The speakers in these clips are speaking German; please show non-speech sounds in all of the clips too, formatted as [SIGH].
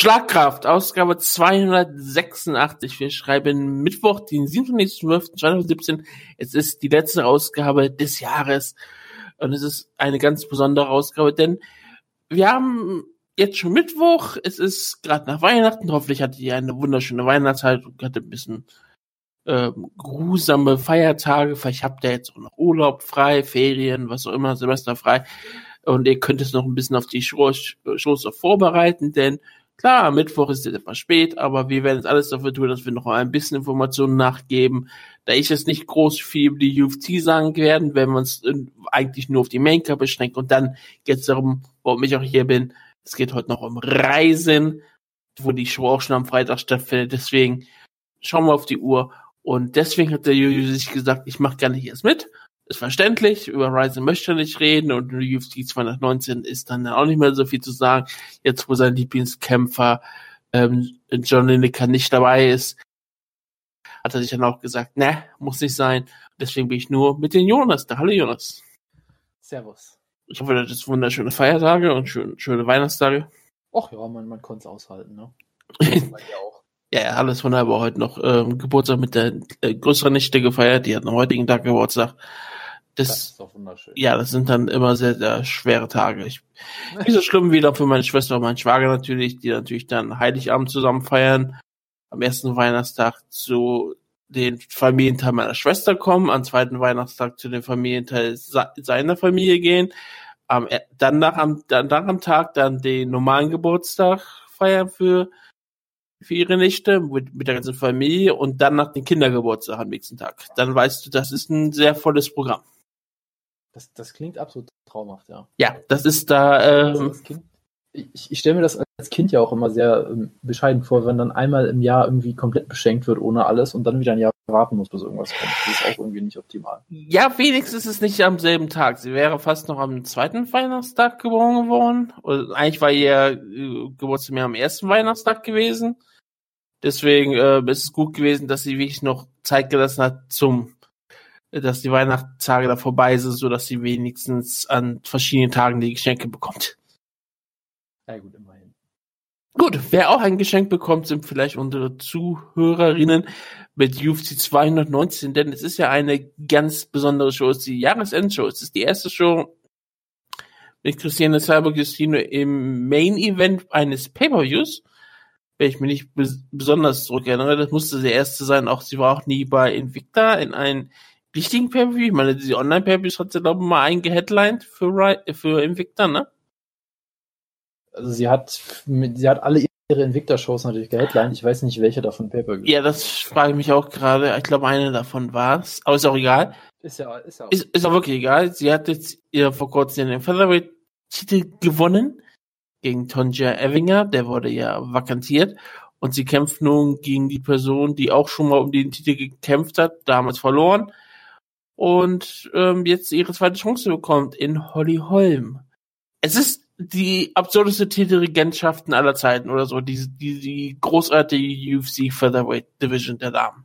Schlagkraft, Ausgabe 286. Wir schreiben Mittwoch, den 27.12.2017. Es ist die letzte Ausgabe des Jahres. Und es ist eine ganz besondere Ausgabe, denn wir haben jetzt schon Mittwoch. Es ist gerade nach Weihnachten. Hoffentlich hattet ihr eine wunderschöne Weihnachtszeit und hattet ein bisschen äh, grusame Feiertage. Vielleicht habt ihr jetzt auch noch Urlaub frei, Ferien, was auch immer, Semester frei. Und ihr könnt es noch ein bisschen auf die Shows vorbereiten, denn klar, Mittwoch ist es etwas spät, aber wir werden jetzt alles dafür tun, dass wir noch ein bisschen Informationen nachgeben. Da ich jetzt nicht groß viel über die UFC sagen werden, werden wir uns eigentlich nur auf die Main Cup beschränken und dann geht es darum, warum ich auch hier bin. Es geht heute noch um Reisen, wo die Show auch schon am Freitag stattfindet. Deswegen schauen wir auf die Uhr und deswegen hat der Juju sich gesagt, ich mache gerne hier erst mit. Ist verständlich, über Ryzen möchte er nicht reden und UFC 219 ist dann auch nicht mehr so viel zu sagen. Jetzt, wo sein Lieblingskämpfer ähm, John Lineker nicht dabei ist, hat er sich dann auch gesagt, ne, muss nicht sein. Deswegen bin ich nur mit den Jonas da. Hallo Jonas. Servus. Ich hoffe, das ist wunderschöne Feiertage und schön, schöne Weihnachtstage. Ach ja, man, man konnte es aushalten, ne? [LAUGHS] Ja, ja, alles wunderbar. Heute noch ähm, Geburtstag mit der äh, größeren Nichte gefeiert. Die hat am heutigen Tag Geburtstag. Das, das ist doch wunderschön. Ja, das sind dann immer sehr, sehr schwere Tage. Ich, nicht so schlimm wieder für meine Schwester und meinen Schwager natürlich, die natürlich dann Heiligabend zusammen feiern. Am ersten Weihnachtstag zu den Familienteil meiner Schwester kommen, am zweiten Weihnachtstag zu den Familienteil seiner Familie gehen, am, dann nach am, dann nach am Tag dann den normalen Geburtstag feiern für für ihre Nichte mit, mit der ganzen Familie und dann nach dem Kindergeburtstag am nächsten Tag. Dann weißt du, das ist ein sehr volles Programm. Das, das klingt absolut traumhaft, ja. Ja, das ist da. Ähm, also kind, ich, ich stelle mir das als Kind ja auch immer sehr ähm, bescheiden vor, wenn dann einmal im Jahr irgendwie komplett beschenkt wird ohne alles und dann wieder ein Jahr warten muss, bis irgendwas kommt. Das ist auch irgendwie nicht optimal. Ja, wenigstens ist es nicht am selben Tag. Sie wäre fast noch am zweiten Weihnachtstag geboren geworden. Oder eigentlich war ihr äh, Geburtstag mehr am ersten Weihnachtstag gewesen. Deswegen äh, ist es gut gewesen, dass sie wirklich noch Zeit gelassen hat zum, dass die Weihnachtstage da vorbei sind, so dass sie wenigstens an verschiedenen Tagen die Geschenke bekommt. Ja gut, immerhin. Gut, wer auch ein Geschenk bekommt, sind vielleicht unsere Zuhörerinnen mit UFC 219, denn es ist ja eine ganz besondere Show, es ist die Jahresendshow. Es ist die erste Show mit Christiane Cyber Christine im Main Event eines Pay-Per-Views wenn ich mich nicht bes besonders zurückerinnere, das musste der erste sein. Auch sie war auch nie bei Invicta in einem richtigen Pay-Per-View. Ich meine, diese Online-Pay-Per-Views hat sie, glaube ich, mal eingeheadlined für, für Invicta, ne? Also sie hat, sie hat alle ihre Invicta-Shows natürlich geheadlined. Ich weiß nicht, welche davon Pay-Per-View. Ja, das frage ich mich auch gerade. Ich glaube, eine davon war es. Aber ist auch egal. Ist ja, ist ja auch. Ist, ist auch wirklich egal. Sie hat jetzt ihr vor kurzem den Featherweight-Titel gewonnen gegen Tonja Evinger, der wurde ja vakantiert und sie kämpft nun gegen die Person, die auch schon mal um den Titel gekämpft hat, damals verloren und ähm, jetzt ihre zweite Chance bekommt in Holly Holm. Es ist die absurdeste Titelregentschaften aller Zeiten oder so, die, die, die großartige UFC Featherweight Division der Damen.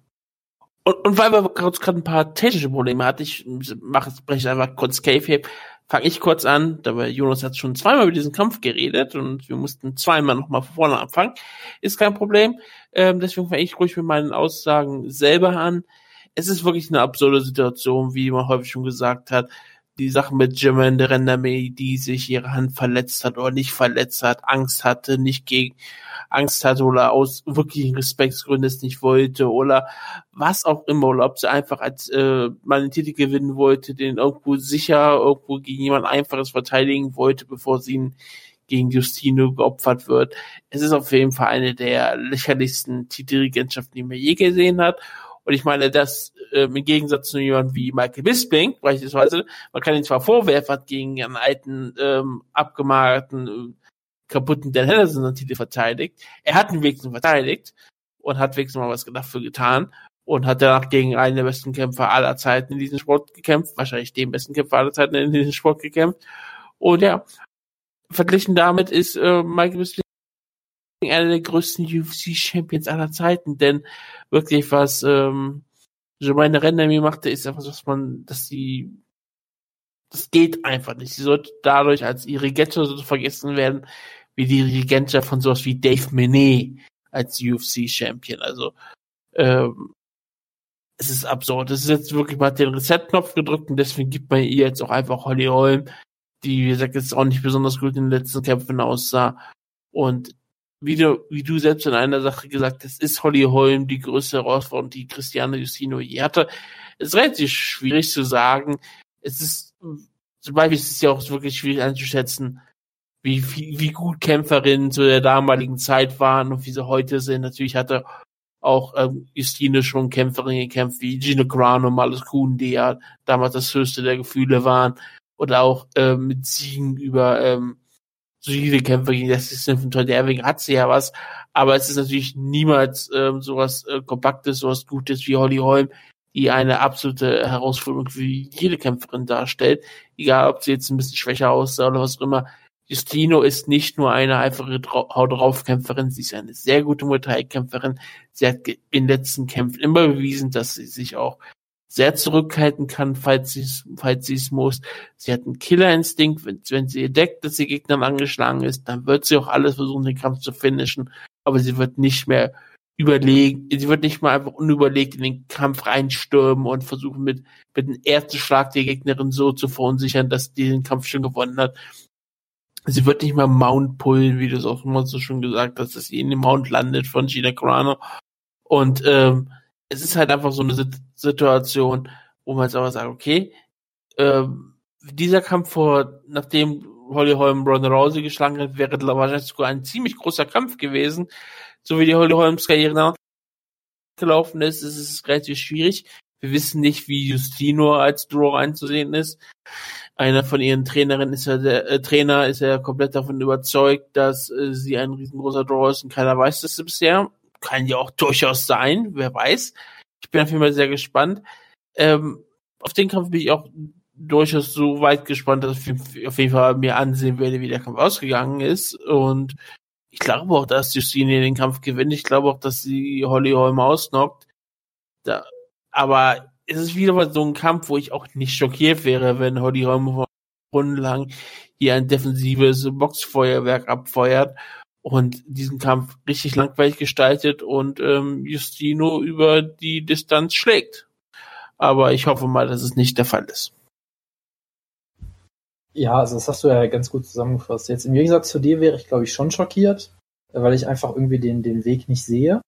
Und, und weil wir gerade ein paar technische Probleme hatten, ich mache es breche einfach kurz Kayfabe, fange ich kurz an, dabei Jonas hat schon zweimal über diesen Kampf geredet und wir mussten zweimal nochmal von vorne anfangen. Ist kein Problem. Ähm, deswegen fange ich ruhig mit meinen Aussagen selber an. Es ist wirklich eine absurde Situation, wie man häufig schon gesagt hat. Die Sache mit Jermaine Rendame, die sich ihre Hand verletzt hat oder nicht verletzt hat, Angst hatte, nicht gegen Angst hatte oder aus wirklichen Respektsgründen es nicht wollte oder was auch immer oder ob sie einfach als äh, mal den Titel gewinnen wollte, den irgendwo sicher irgendwo gegen jemand einfaches verteidigen wollte, bevor sie ihn gegen Justino geopfert wird. Es ist auf jeden Fall eine der lächerlichsten Titelregentschaften, die man je gesehen hat. Und ich meine, das äh, im Gegensatz zu jemandem wie Michael Bisping, beispielsweise, man kann ihn zwar vorwerfen, hat gegen einen alten, ähm, abgemagerten kaputten Dan Henderson Titel verteidigt. Er hat ihn wenigstens verteidigt und hat wenigstens mal was dafür getan und hat danach gegen einen der besten Kämpfer aller Zeiten in diesem Sport gekämpft, wahrscheinlich den besten Kämpfer aller Zeiten in diesem Sport gekämpft. Und ja, verglichen damit ist äh, Michael Bisping einer der größten UFC-Champions aller Zeiten, denn wirklich was ähm, Jermaine Rendemi machte, ist einfach, dass man, dass sie das geht einfach nicht. Sie sollte dadurch als ihre Ghetto vergessen werden, wie die Regentschaft von sowas wie Dave Menet als UFC-Champion. Also ähm, es ist absurd. Es ist jetzt wirklich mal den Reset-Knopf gedrückt und deswegen gibt man ihr jetzt auch einfach Holly Holm, die, wie gesagt, jetzt auch nicht besonders gut in den letzten Kämpfen aussah. Und wie du, wie du selbst in einer Sache gesagt hast, ist Holly Holm die größte Herausforderung, die Cristiano Justino je hatte. Es ist relativ schwierig zu sagen. Es ist, zum Beispiel ist es ja auch wirklich schwierig einzuschätzen, wie, wie, wie gut Kämpferinnen zu der damaligen Zeit waren und wie sie heute sind. Natürlich hatte auch ähm, Justine schon Kämpferin gekämpft, wie Gino Grano, Malus Kuhn, die ja damals das höchste der Gefühle waren. Oder auch ähm, mit Siegen über ähm, solide Kämpfer gegen Leslie Smith und Todd Erwing hat sie ja was. Aber es ist natürlich niemals ähm, sowas äh, Kompaktes, sowas Gutes wie Holly Holm, die eine absolute Herausforderung für jede Kämpferin darstellt. Egal, ob sie jetzt ein bisschen schwächer aussah oder was auch immer. Justino ist nicht nur eine einfache Haut drauf Kämpferin, sie ist eine sehr gute Muay Thai Kämpferin. Sie hat in den letzten Kämpfen immer bewiesen, dass sie sich auch sehr zurückhalten kann, falls sie falls es muss. Sie hat einen Killerinstinkt, wenn, wenn sie entdeckt, dass sie Gegnerin angeschlagen ist, dann wird sie auch alles versuchen, den Kampf zu finishen, aber sie wird nicht mehr überlegen, sie wird nicht mal einfach unüberlegt in den Kampf reinstürmen und versuchen mit, mit dem ersten Schlag die Gegnerin so zu verunsichern, dass die den Kampf schon gewonnen hat sie wird nicht mal Mount pullen, wie du es auch immer so schon gesagt hast, dass sie in dem Mount landet von Gina Carano. Und ähm, es ist halt einfach so eine Situation, wo man jetzt aber sagt, okay, ähm, dieser Kampf vor, nachdem Holly Holm Ronda Rousey geschlagen hat, wäre wahrscheinlich sogar ein ziemlich großer Kampf gewesen. So wie die Holly Holms Karriere danach gelaufen ist, ist es relativ schwierig. Wir wissen nicht, wie Justino als Draw einzusehen ist einer von ihren Trainerinnen ist ja der äh, Trainer ist ja komplett davon überzeugt, dass äh, sie ein riesengroßer Draw ist und keiner weiß das bisher. Kann ja auch durchaus sein, wer weiß. Ich bin auf jeden Fall sehr gespannt. Ähm, auf den Kampf bin ich auch durchaus so weit gespannt, dass ich auf jeden Fall mir ansehen werde, wie der Kampf ausgegangen ist. Und ich glaube auch, dass Justine den Kampf gewinnt. Ich glaube auch, dass sie Holly Holm ausnockt. Da, aber es ist wieder mal so ein Kampf, wo ich auch nicht schockiert wäre, wenn Holly Holm rundenlang hier ein defensives Boxfeuerwerk abfeuert und diesen Kampf richtig langweilig gestaltet und ähm, Justino über die Distanz schlägt. Aber ich hoffe mal, dass es nicht der Fall ist. Ja, also das hast du ja ganz gut zusammengefasst. Jetzt im Gegensatz zu dir wäre ich, glaube ich, schon schockiert, weil ich einfach irgendwie den, den Weg nicht sehe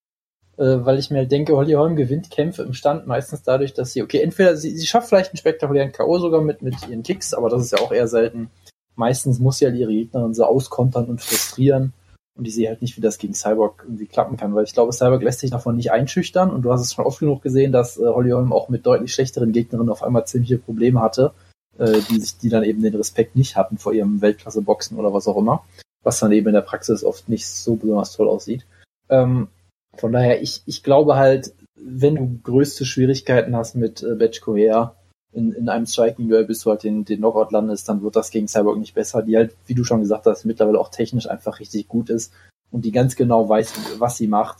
äh, weil ich mir halt denke, Holly Holm gewinnt Kämpfe im Stand meistens dadurch, dass sie, okay, entweder sie, sie schafft vielleicht einen spektakulären K.O. sogar mit, mit ihren Kicks, aber das ist ja auch eher selten. Meistens muss sie halt ihre Gegnerin so auskontern und frustrieren. Und ich sehe halt nicht, wie das gegen Cyborg irgendwie klappen kann, weil ich glaube, Cyborg lässt sich davon nicht einschüchtern. Und du hast es schon oft genug gesehen, dass äh, Holly Holm auch mit deutlich schlechteren Gegnerinnen auf einmal ziemliche Probleme hatte, äh, die sich, die dann eben den Respekt nicht hatten vor ihrem Weltklasse-Boxen oder was auch immer. Was dann eben in der Praxis oft nicht so besonders toll aussieht. Ähm, von daher, ich, ich glaube halt, wenn du größte Schwierigkeiten hast mit äh, Batch Korea in, in einem Striking Duell, bis du halt den, den Knockout landest, dann wird das gegen Cyborg nicht besser, die halt, wie du schon gesagt hast, mittlerweile auch technisch einfach richtig gut ist und die ganz genau weiß, was sie macht,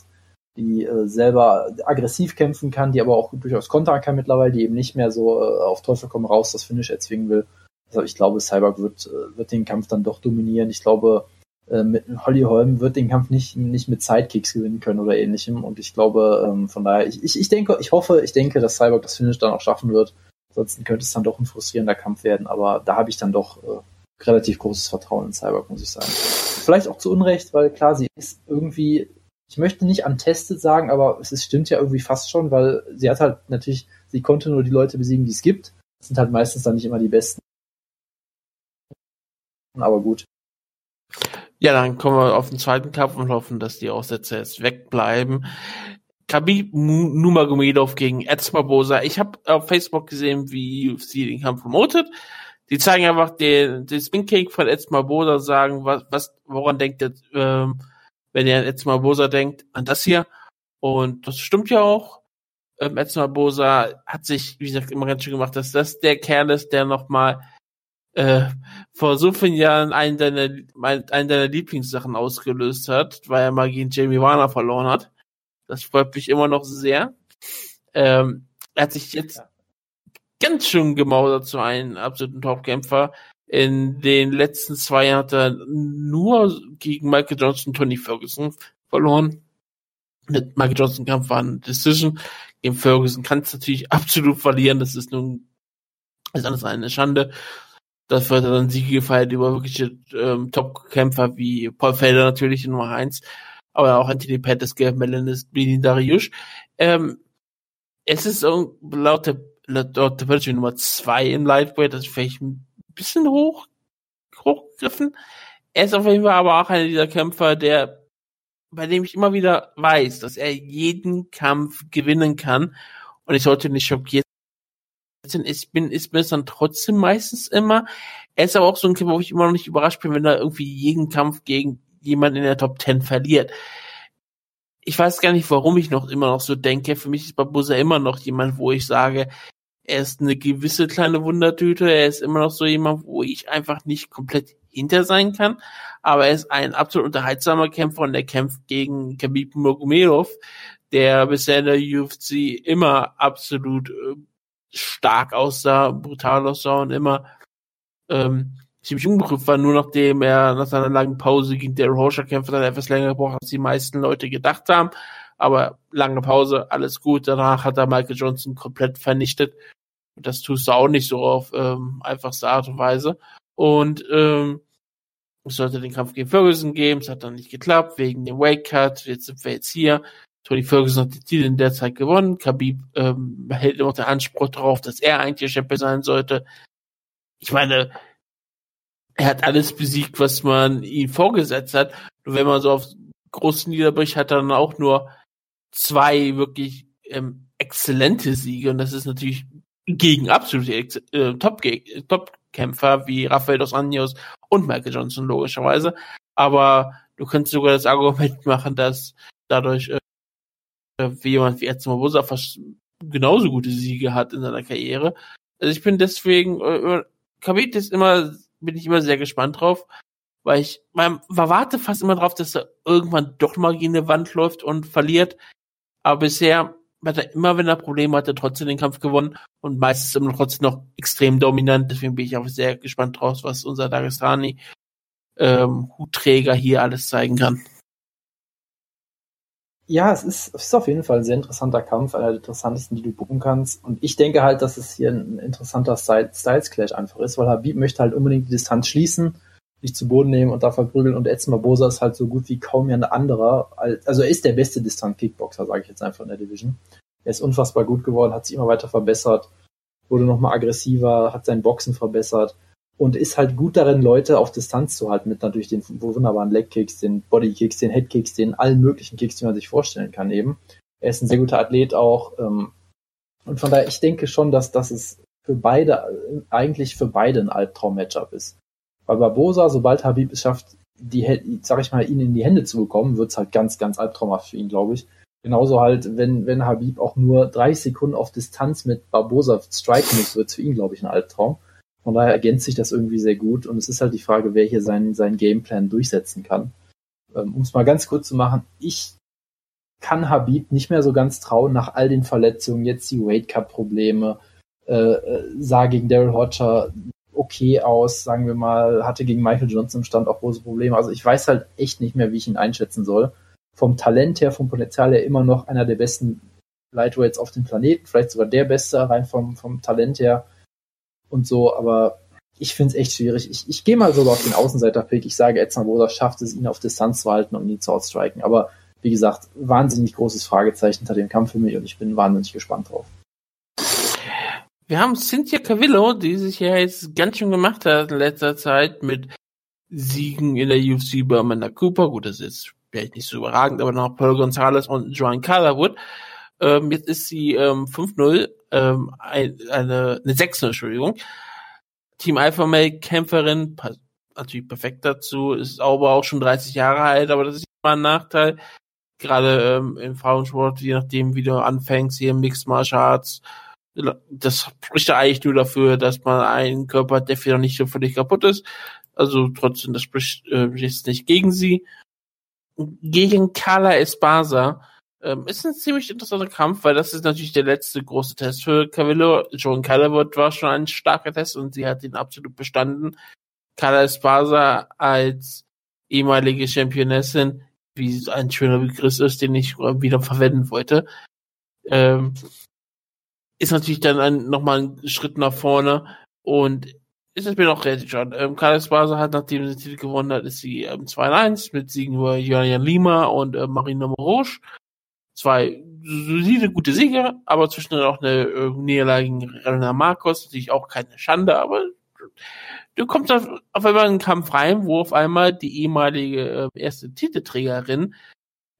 die äh, selber aggressiv kämpfen kann, die aber auch durchaus kontern kann mittlerweile, die eben nicht mehr so äh, auf Teufel komm raus das Finish erzwingen will. Also ich glaube, Cyborg wird, äh, wird den Kampf dann doch dominieren. Ich glaube, äh, mit Holly Holm wird den Kampf nicht, nicht mit Sidekicks gewinnen können oder ähnlichem. Und ich glaube, ähm, von daher, ich, ich, ich denke, ich hoffe, ich denke, dass Cyborg das Finish dann auch schaffen wird. Ansonsten könnte es dann doch ein frustrierender Kampf werden, aber da habe ich dann doch äh, relativ großes Vertrauen in Cyborg, muss ich sagen. Vielleicht auch zu Unrecht, weil klar, sie ist irgendwie, ich möchte nicht untested sagen, aber es ist, stimmt ja irgendwie fast schon, weil sie hat halt natürlich, sie konnte nur die Leute besiegen, die es gibt. Das sind halt meistens dann nicht immer die besten. Aber gut. Ja, dann kommen wir auf den zweiten Kampf und hoffen, dass die Aussätze jetzt wegbleiben. Khabib Nurmagomedov gegen Eds Barbosa. Ich habe auf Facebook gesehen, wie UFC den Kampf promotet. Die zeigen einfach den, den Spin Cake von Eds Barbosa, sagen, was, was, woran denkt ihr, ähm, wenn ihr an Eds Barbosa denkt, an das hier. Und das stimmt ja auch. Ähm, Barbosa hat sich, wie gesagt, immer ganz schön gemacht, dass das der Kerl ist, der nochmal äh, vor so vielen Jahren einen deiner, einen deiner Lieblingssachen ausgelöst hat, weil er mal gegen Jamie Warner verloren hat. Das freut mich immer noch sehr. Ähm, er hat sich jetzt ganz schön gemausert zu einem absoluten Topkämpfer. In den letzten zwei Jahren hat er nur gegen Michael Johnson und Tony Ferguson verloren. Mit Michael Johnson Kampf war eine Decision. Gegen Ferguson kann es natürlich [LAUGHS] absolut verlieren. Das ist nun, ist alles eine Schande. Das wird dann Siege gefeiert über wirkliche ähm, Top-Kämpfer wie Paul Felder natürlich in Nummer eins, aber auch Gerd Melanis, Bini Dariush. Ähm, es ist laut der, laut der Position Nummer zwei im Lightweight, das ist vielleicht ein bisschen hoch, hochgegriffen. Er ist auf jeden Fall aber auch einer dieser Kämpfer, der, bei dem ich immer wieder weiß, dass er jeden Kampf gewinnen kann. Und ich sollte nicht schockiert ich bin, ist mir dann trotzdem meistens immer. Er ist aber auch so ein Kämpfer, wo ich immer noch nicht überrascht bin, wenn er irgendwie jeden Kampf gegen jemanden in der Top 10 verliert. Ich weiß gar nicht, warum ich noch immer noch so denke. Für mich ist Barbosa immer noch jemand, wo ich sage, er ist eine gewisse kleine Wundertüte. Er ist immer noch so jemand, wo ich einfach nicht komplett hinter sein kann. Aber er ist ein absolut unterhaltsamer Kämpfer und er kämpft gegen Khabib Nurmagomedov, der bisher in der UFC immer absolut äh, stark aussah, brutal aussah und immer ähm, ziemlich unbegrifft war, nur nachdem er nach seiner langen Pause gegen Daryl Horscher kämpft hat, etwas länger gebraucht, als die meisten Leute gedacht haben. Aber lange Pause, alles gut. Danach hat er Michael Johnson komplett vernichtet. Und das tust du auch nicht so auf ähm, einfachste Art und Weise. Und ähm, es sollte den Kampf gegen Ferguson geben, es hat dann nicht geklappt, wegen dem Wake Cut. Jetzt sind wir jetzt hier. Tony Ferguson hat die Titel in der Zeit gewonnen. Khabib ähm, hält immer noch den Anspruch darauf, dass er eigentlich Champion sein sollte. Ich meine, er hat alles besiegt, was man ihm vorgesetzt hat. Nur wenn man so auf großen Niederbrich hat, dann auch nur zwei wirklich ähm, exzellente Siege. Und das ist natürlich gegen absolute äh, Top-Kämpfer wie Rafael dos Anjos und Michael Johnson logischerweise. Aber du könntest sogar das Argument [LAUGHS] machen, dass dadurch äh, wie jemand wie Edson Barbosa fast genauso gute Siege hat in seiner Karriere. Also ich bin deswegen, äh, Kabit ist immer, bin ich immer sehr gespannt drauf, weil ich, man, man warte fast immer drauf, dass er irgendwann doch mal gegen eine Wand läuft und verliert. Aber bisher hat er immer, wenn er Probleme hatte, trotzdem den Kampf gewonnen und meistens immer trotzdem noch extrem dominant. Deswegen bin ich auch sehr gespannt drauf, was unser Dagestani ähm, Hutträger hier alles zeigen kann. Ja, es ist, es ist auf jeden Fall ein sehr interessanter Kampf, einer der interessantesten, die du buchen kannst. Und ich denke halt, dass es hier ein interessanter Styles Clash einfach ist, weil Habib möchte halt unbedingt die Distanz schließen, sich zu Boden nehmen und da verprügeln. Und Edson Barbosa ist halt so gut wie kaum ein anderer. Also er ist der beste Distanz-Kickboxer, sage ich jetzt einfach in der Division. Er ist unfassbar gut geworden, hat sich immer weiter verbessert, wurde nochmal aggressiver, hat sein Boxen verbessert und ist halt gut darin, Leute auf Distanz zu halten mit natürlich den wunderbaren Leg-Kicks, den Body-Kicks, den Head-Kicks, den allen möglichen Kicks, die man sich vorstellen kann eben. Er ist ein sehr guter Athlet auch ähm, und von daher, ich denke schon, dass das ist für beide, eigentlich für beide ein Albtraum-Matchup ist. Weil Barbosa, sobald Habib es schafft, die, sag ich mal, ihn in die Hände zu bekommen, wird's halt ganz, ganz albtraumhaft für ihn, glaube ich. Genauso halt, wenn, wenn Habib auch nur 30 Sekunden auf Distanz mit Barbosa striken muss, wird's für ihn, glaube ich, ein Albtraum. Von daher ergänzt sich das irgendwie sehr gut und es ist halt die Frage, wer hier seinen, seinen Gameplan durchsetzen kann. Ähm, um es mal ganz kurz zu machen, ich kann Habib nicht mehr so ganz trauen nach all den Verletzungen, jetzt die Weight Cut Probleme, äh, äh, sah gegen Daryl Hodger okay aus, sagen wir mal, hatte gegen Michael Johnson im Stand auch große Probleme. Also ich weiß halt echt nicht mehr, wie ich ihn einschätzen soll. Vom Talent her, vom Potenzial her immer noch einer der besten Lightweights auf dem Planeten, vielleicht sogar der beste, rein vom, vom Talent her und so, aber ich finde es echt schwierig. Ich, ich gehe mal sogar auf den Außenseiter-Pick. Ich sage, Edson Boda schafft es, ihn auf Distanz zu halten und ihn zu outstriken. Aber wie gesagt, wahnsinnig großes Fragezeichen hinter dem Kampf für mich und ich bin wahnsinnig gespannt drauf. Wir haben Cynthia Cavillo, die sich ja jetzt ganz schön gemacht hat in letzter Zeit mit Siegen in der UFC bei Amanda Cooper. Gut, das ist vielleicht nicht so überragend, aber noch Paul Gonzalez und Joan Calderwood. Ähm, jetzt ist sie ähm, 5-0 ähm, ein, eine, eine 6 Entschuldigung. Team Alpha Male Kämpferin, natürlich perfekt dazu, ist aber auch schon 30 Jahre alt, aber das ist immer ein Nachteil. Gerade ähm, im Frauensport, je nachdem, wie du anfängst, hier im Mixed Martial Arts, das spricht ja eigentlich nur dafür, dass man einen Körper hat, der vielleicht nicht so völlig kaputt ist. Also trotzdem, das spricht äh, jetzt nicht gegen sie. Gegen Carla Espasa Ähm, ist ein ziemlich interessanter Kampf, weil das ist natürlich der letzte große Test für Cavillo. Joan Calvert war schon ein starker Test und sie hat ihn absolut bestanden. Carla Esparza als ehemalige Championessin, wie ein schöner Begriff ist, den ich wieder verwenden wollte, ähm, ist natürlich dann ein, nochmal ein Schritt nach vorne und ist es mir noch relativ schon. Ähm, Carla Esparza hat, nachdem sie den Titel gewonnen hat, ist sie ähm, 2-1 mit Siegen über Julian Lima und äh, Marina Morosch zwei solide, gute Siege, aber zwischendrin auch eine äh, Niederlage gegen Renner Marcos, natürlich auch keine Schande, aber du kommst auf, auf einmal in einen Kampf rein, wo auf einmal die ehemalige äh, erste Titelträgerin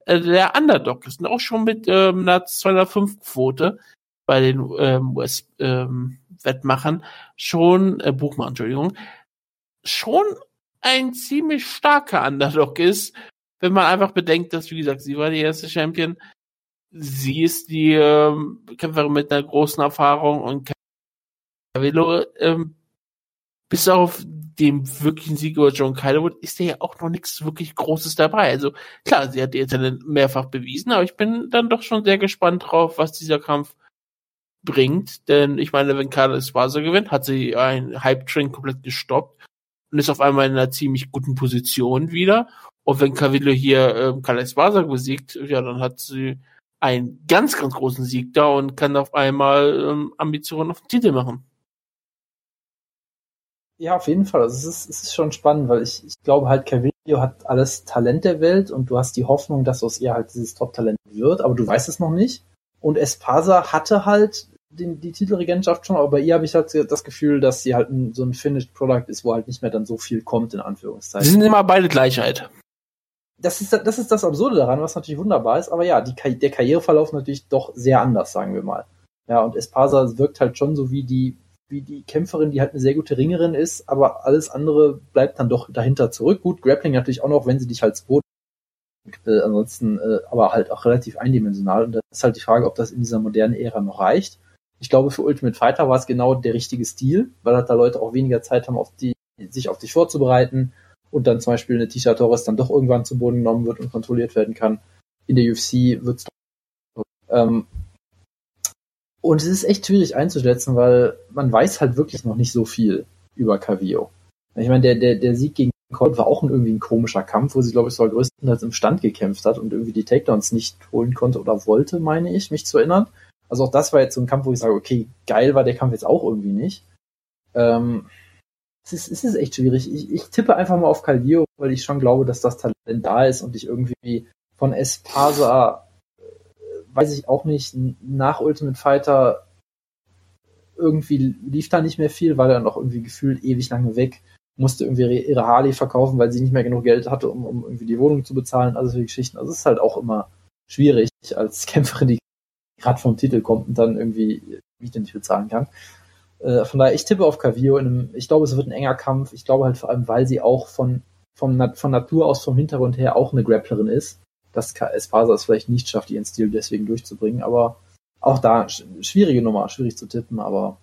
äh, der Underdog ist und auch schon mit ähm, einer 205 Quote bei den ähm, US-Wettmachern ähm, schon, äh, Buchmann, Entschuldigung, schon ein ziemlich starker Underdog ist, wenn man einfach bedenkt, dass, wie gesagt, sie war die erste Champion, sie ist die ähm, Kämpferin mit einer großen Erfahrung und Cavillo, ähm, bis auf dem wirklichen Sieg über John Calderwood ist da ja auch noch nichts wirklich Großes dabei. Also klar, sie hat ihr Talent mehrfach bewiesen, aber ich bin dann doch schon sehr gespannt drauf, was dieser Kampf bringt. Denn ich meine, wenn Carla Esparza gewinnt, hat sie ein Hype-Train komplett gestoppt und ist auf einmal in einer ziemlich guten Position wieder. Und wenn Cavillo hier ähm, Carla Esparza besiegt, ja, dann hat sie einen ganz, ganz großen Sieg da und kann auf einmal ähm, Ambitionen auf den Titel machen. Ja, auf jeden Fall. Also es ist, es ist schon spannend, weil ich, ich glaube halt, Carvillo hat alles Talent der Welt und du hast die Hoffnung, dass aus ihr halt dieses Top-Talent wird, aber du weißt es noch nicht. Und Espasa hatte halt den, die Titelregentschaft schon, aber bei ihr habe ich halt das Gefühl, dass sie halt ein, so ein Finished Product ist, wo halt nicht mehr dann so viel kommt, in Anführungszeichen. Sie sind immer beide Gleichheit das ist, das ist das Absurde daran, was natürlich wunderbar ist, aber ja, die, der Karriereverlauf natürlich doch sehr anders, sagen wir mal. Ja, und Espasa wirkt halt schon so wie die, wie die Kämpferin, die halt eine sehr gute Ringerin ist, aber alles andere bleibt dann doch dahinter zurück. Gut, Grappling natürlich auch noch, wenn sie dich halt Boot äh, ansonsten äh, aber halt auch relativ eindimensional und das ist halt die Frage, ob das in dieser modernen Ära noch reicht. Ich glaube, für Ultimate Fighter war es genau der richtige Stil, weil halt da Leute auch weniger Zeit haben, auf die, sich auf dich vorzubereiten und dann zum Beispiel eine Tisha Torres dann doch irgendwann zu Boden genommen wird und kontrolliert werden kann. In der UFC wird's ähm, und es ist echt schwierig einzuschätzen, weil man weiß halt wirklich noch nicht so viel über Cavillo. Ich meine, der, der, der Sieg gegen Colt war auch ein, irgendwie ein komischer Kampf, wo sie, glaube ich, sogar größtenteils im Stand gekämpft hat und irgendwie die Takedowns nicht holen konnte oder wollte, meine ich, mich zu erinnern. Also auch das war jetzt so ein Kampf, wo ich sage, okay, geil war der Kampf jetzt auch irgendwie nicht. Ähm, es ist, es ist echt schwierig. Ich, ich tippe einfach mal auf Calvillo, weil ich schon glaube, dass das Talent da ist und ich irgendwie von Espasa, äh, weiß ich auch nicht, nach Ultimate Fighter irgendwie lief da nicht mehr viel, war dann noch irgendwie gefühlt ewig lange weg, musste irgendwie ihre Harley verkaufen, weil sie nicht mehr genug Geld hatte, um, um irgendwie die Wohnung zu bezahlen, also die Geschichten. Also es ist halt auch immer schwierig als [LAUGHS] Kämpferin, die gerade vom Titel kommt und dann irgendwie Miete nicht bezahlen kann. Äh, von daher, ich tippe auf Cavillo. In einem, ich glaube, es wird ein enger Kampf. Ich glaube halt vor allem, weil sie auch von, vom, von Natur aus, vom Hintergrund her auch eine Grapplerin ist, dass Espasa es vielleicht nicht schafft, ihren Stil deswegen durchzubringen. Aber auch da, schwierige Nummer, schwierig zu tippen, aber.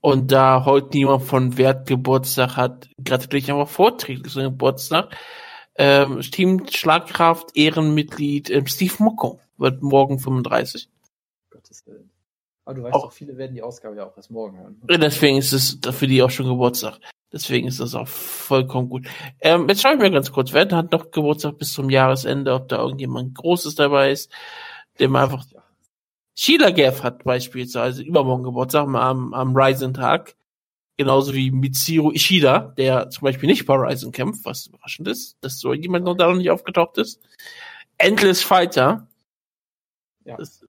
Und da heute niemand von Wert Geburtstag hat, gratuliere ich aber vorträglich zum Geburtstag. Ähm, Team Schlagkraft, Ehrenmitglied ähm, Steve Mocco wird morgen 35. Gottes Willen. Aber du weißt auch, viele werden die Ausgabe ja auch erst morgen hören. Deswegen ist es für die auch schon Geburtstag. Deswegen ist das auch vollkommen gut. Ähm, jetzt schaue ich mir ganz kurz, wer hat noch Geburtstag bis zum Jahresende, ob da irgendjemand Großes dabei ist, dem einfach. Ja. Sheila Gaff hat beispielsweise übermorgen Geburtstag am, am Ryzen-Tag. Genauso wie Mitsuru Ishida, der zum Beispiel nicht bei Ryzen kämpft, was überraschend ist, dass so jemand noch da noch nicht aufgetaucht ist. Endless Fighter. Ja. Das,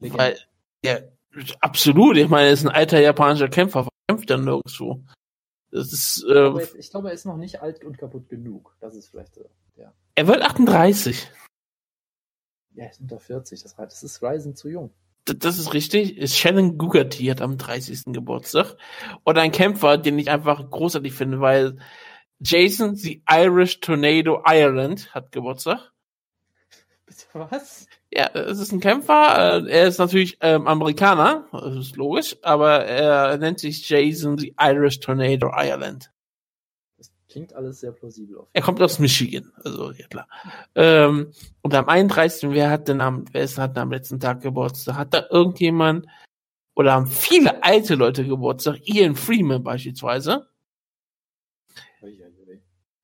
weil der Absolut, ich meine, er ist ein alter japanischer Kämpfer, kämpft dann nirgendwo. Das ist, äh, ich, glaube, er, ich glaube, er ist noch nicht alt und kaputt genug. Das ist vielleicht, ja. Er wird 38. Ja, er ist unter 40. Das, das ist Ryzen zu jung. Das ist richtig. Ist Shannon Gugerty hat am 30. Geburtstag. Und ein Kämpfer, den ich einfach großartig finde, weil Jason, the Irish Tornado Ireland, hat Geburtstag. [LAUGHS] Was? Ja, es ist ein Kämpfer. Äh, er ist natürlich ähm, Amerikaner, das ist logisch, aber er nennt sich Jason the Irish Tornado Ireland. Das klingt alles sehr plausibel. Er kommt aus Michigan, also ja klar. Ähm, und am 31. Wer hat denn am, wer ist, hat am letzten Tag Geburtstag? Hat da irgendjemand oder haben viele alte Leute Geburtstag? Ian Freeman beispielsweise.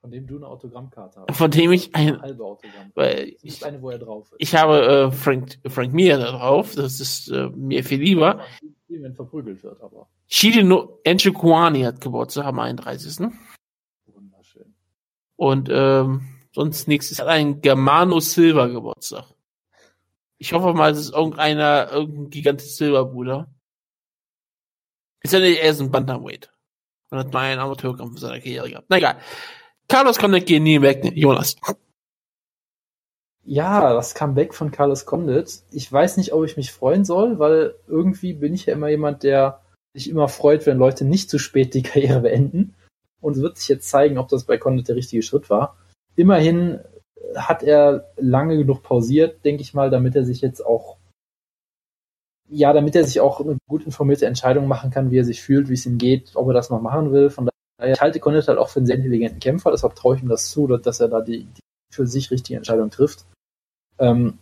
Von dem du eine Autogrammkarte hast. Von dem ich eine halbe Autogramm. Weil ich, eine, wo er drauf ist. Ich habe äh, Frank, Frank Mir da drauf. Das ist äh, mir viel lieber. Wenn verprügelt wird, aber. Chidino Enchikwani hat Geburtstag am 31. Wunderschön. Und ähm, sonst nichts. Es hat ein Germano Silva Geburtstag. Ich hoffe mal, es ist irgendeiner, irgendein gigantischer Silberbruder. Ist ja nicht, er ist ein Bantamweight. Und hat mal einen Amateurkampf in seiner Karriere gehabt. Na egal. Carlos Condit gehen nie weg. Jonas. Ja, das Comeback von Carlos Condit. Ich weiß nicht, ob ich mich freuen soll, weil irgendwie bin ich ja immer jemand, der sich immer freut, wenn Leute nicht zu spät die Karriere beenden. Und es wird sich jetzt zeigen, ob das bei Condit der richtige Schritt war. Immerhin hat er lange genug pausiert, denke ich mal, damit er sich jetzt auch, ja, damit er sich auch eine gut informierte Entscheidung machen kann, wie er sich fühlt, wie es ihm geht, ob er das noch machen will. Von ich halte Condit halt auch für einen sehr intelligenten Kämpfer, deshalb traue ich ihm das zu, dass er da die, die für sich richtige Entscheidung trifft. Ähm,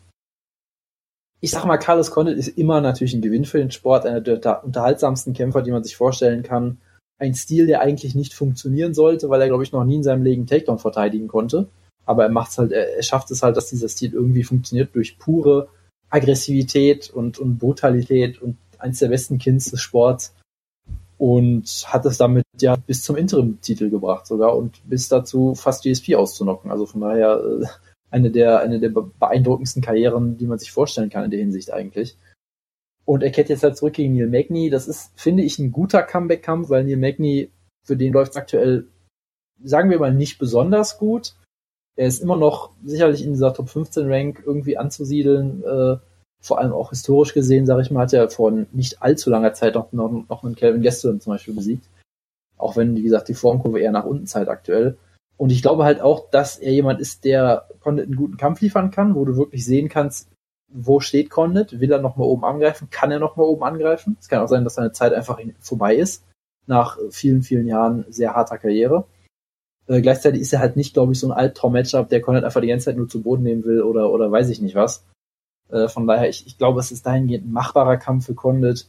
ich sag mal, Carlos Condit ist immer natürlich ein Gewinn für den Sport, einer der unterhaltsamsten Kämpfer, die man sich vorstellen kann. Ein Stil, der eigentlich nicht funktionieren sollte, weil er, glaube ich, noch nie in seinem Leben Takedown verteidigen konnte. Aber er macht's halt, er, er schafft es halt, dass dieser Stil irgendwie funktioniert durch pure Aggressivität und, und Brutalität und eins der besten Kinds des Sports und hat es damit ja bis zum Interim-Titel gebracht sogar und bis dazu fast GSP auszunocken. Also von daher äh, eine der, eine der beeindruckendsten Karrieren, die man sich vorstellen kann in der Hinsicht eigentlich. Und er kehrt jetzt halt zurück gegen Neil Magny. Das ist, finde ich, ein guter Comeback-Kampf, weil Neil Magny, für den läuft es aktuell, sagen wir mal, nicht besonders gut. Er ist immer noch sicherlich in dieser Top 15 Rank irgendwie anzusiedeln. Äh, vor allem auch historisch gesehen, sage ich mal, hat er vor nicht allzu langer Zeit noch, noch, noch einen Calvin Gastelum zum Beispiel besiegt. Auch wenn, wie gesagt, die Formkurve eher nach unten zeigt aktuell. Und ich glaube halt auch, dass er jemand ist, der Condit einen guten Kampf liefern kann, wo du wirklich sehen kannst, wo steht Condit, will er nochmal oben angreifen, kann er nochmal oben angreifen. Es kann auch sein, dass seine Zeit einfach vorbei ist, nach vielen, vielen Jahren sehr harter Karriere. Äh, gleichzeitig ist er halt nicht, glaube ich, so ein Albtraum-Matchup, der Condit einfach die ganze Zeit nur zu Boden nehmen will oder, oder weiß ich nicht was. Äh, von daher, ich, ich glaube, es ist dahingehend ein machbarer Kampf für Condit.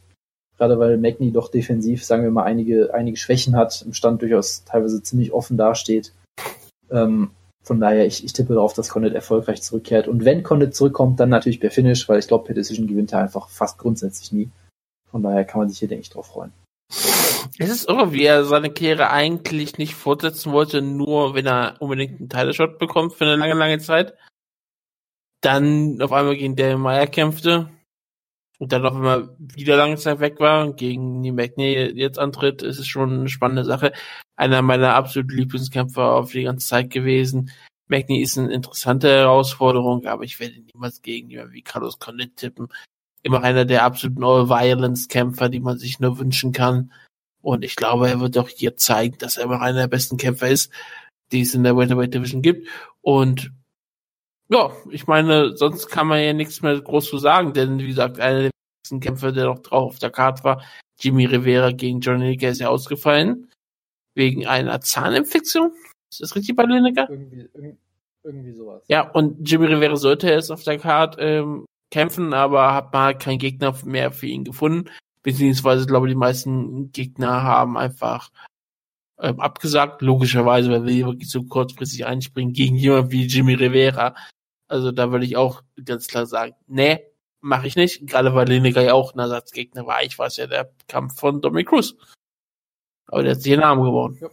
Gerade weil Magni doch defensiv, sagen wir mal, einige, einige Schwächen hat, im Stand durchaus teilweise ziemlich offen dasteht. Ähm, von daher, ich, ich tippe darauf, dass Condit erfolgreich zurückkehrt. Und wenn Condit zurückkommt, dann natürlich per Finish, weil ich glaube, per Decision gewinnt er einfach fast grundsätzlich nie. Von daher kann man sich hier, denke ich, drauf freuen. Es ist irre, wie er seine Karriere eigentlich nicht fortsetzen wollte, nur wenn er unbedingt einen Title-Shot bekommt für eine lange, lange Zeit dann auf einmal gegen Daniel Meyer kämpfte und dann auf einmal wieder lange Zeit weg war, gegen die McNeil jetzt antritt, ist es schon eine spannende Sache. Einer meiner absoluten Lieblingskämpfer auf die ganze Zeit gewesen. McNeil ist eine interessante Herausforderung, aber ich werde niemals gegen jemanden wie Carlos Condit tippen. Immer einer der absoluten All-Violence-Kämpfer, die man sich nur wünschen kann. Und ich glaube, er wird auch hier zeigen, dass er immer einer der besten Kämpfer ist, die es in der Welterweight Division gibt. Und ja, ich meine, sonst kann man ja nichts mehr groß zu sagen, denn wie gesagt, einer der wichtigsten Kämpfer, der noch drauf auf der Karte war, Jimmy Rivera gegen John Lineker ist ja ausgefallen. Wegen einer Zahninfektion. Ist das richtig bei Lineker? Irgendwie, irgendwie, irgendwie sowas. Ja, und Jimmy Rivera sollte jetzt auf der Karte ähm, kämpfen, aber hat mal keinen Gegner mehr für ihn gefunden. Beziehungsweise, glaube ich, die meisten Gegner haben einfach ähm, abgesagt. Logischerweise, weil wir wirklich so kurzfristig einspringen gegen jemanden wie Jimmy Rivera. Also da würde ich auch ganz klar sagen, nee, mache ich nicht. Gerade weil Lineker ja auch ein Ersatzgegner war. Ich weiß ja der Kampf von Dominic Cruz. Aber der hat sich den Namen geworden. Ja.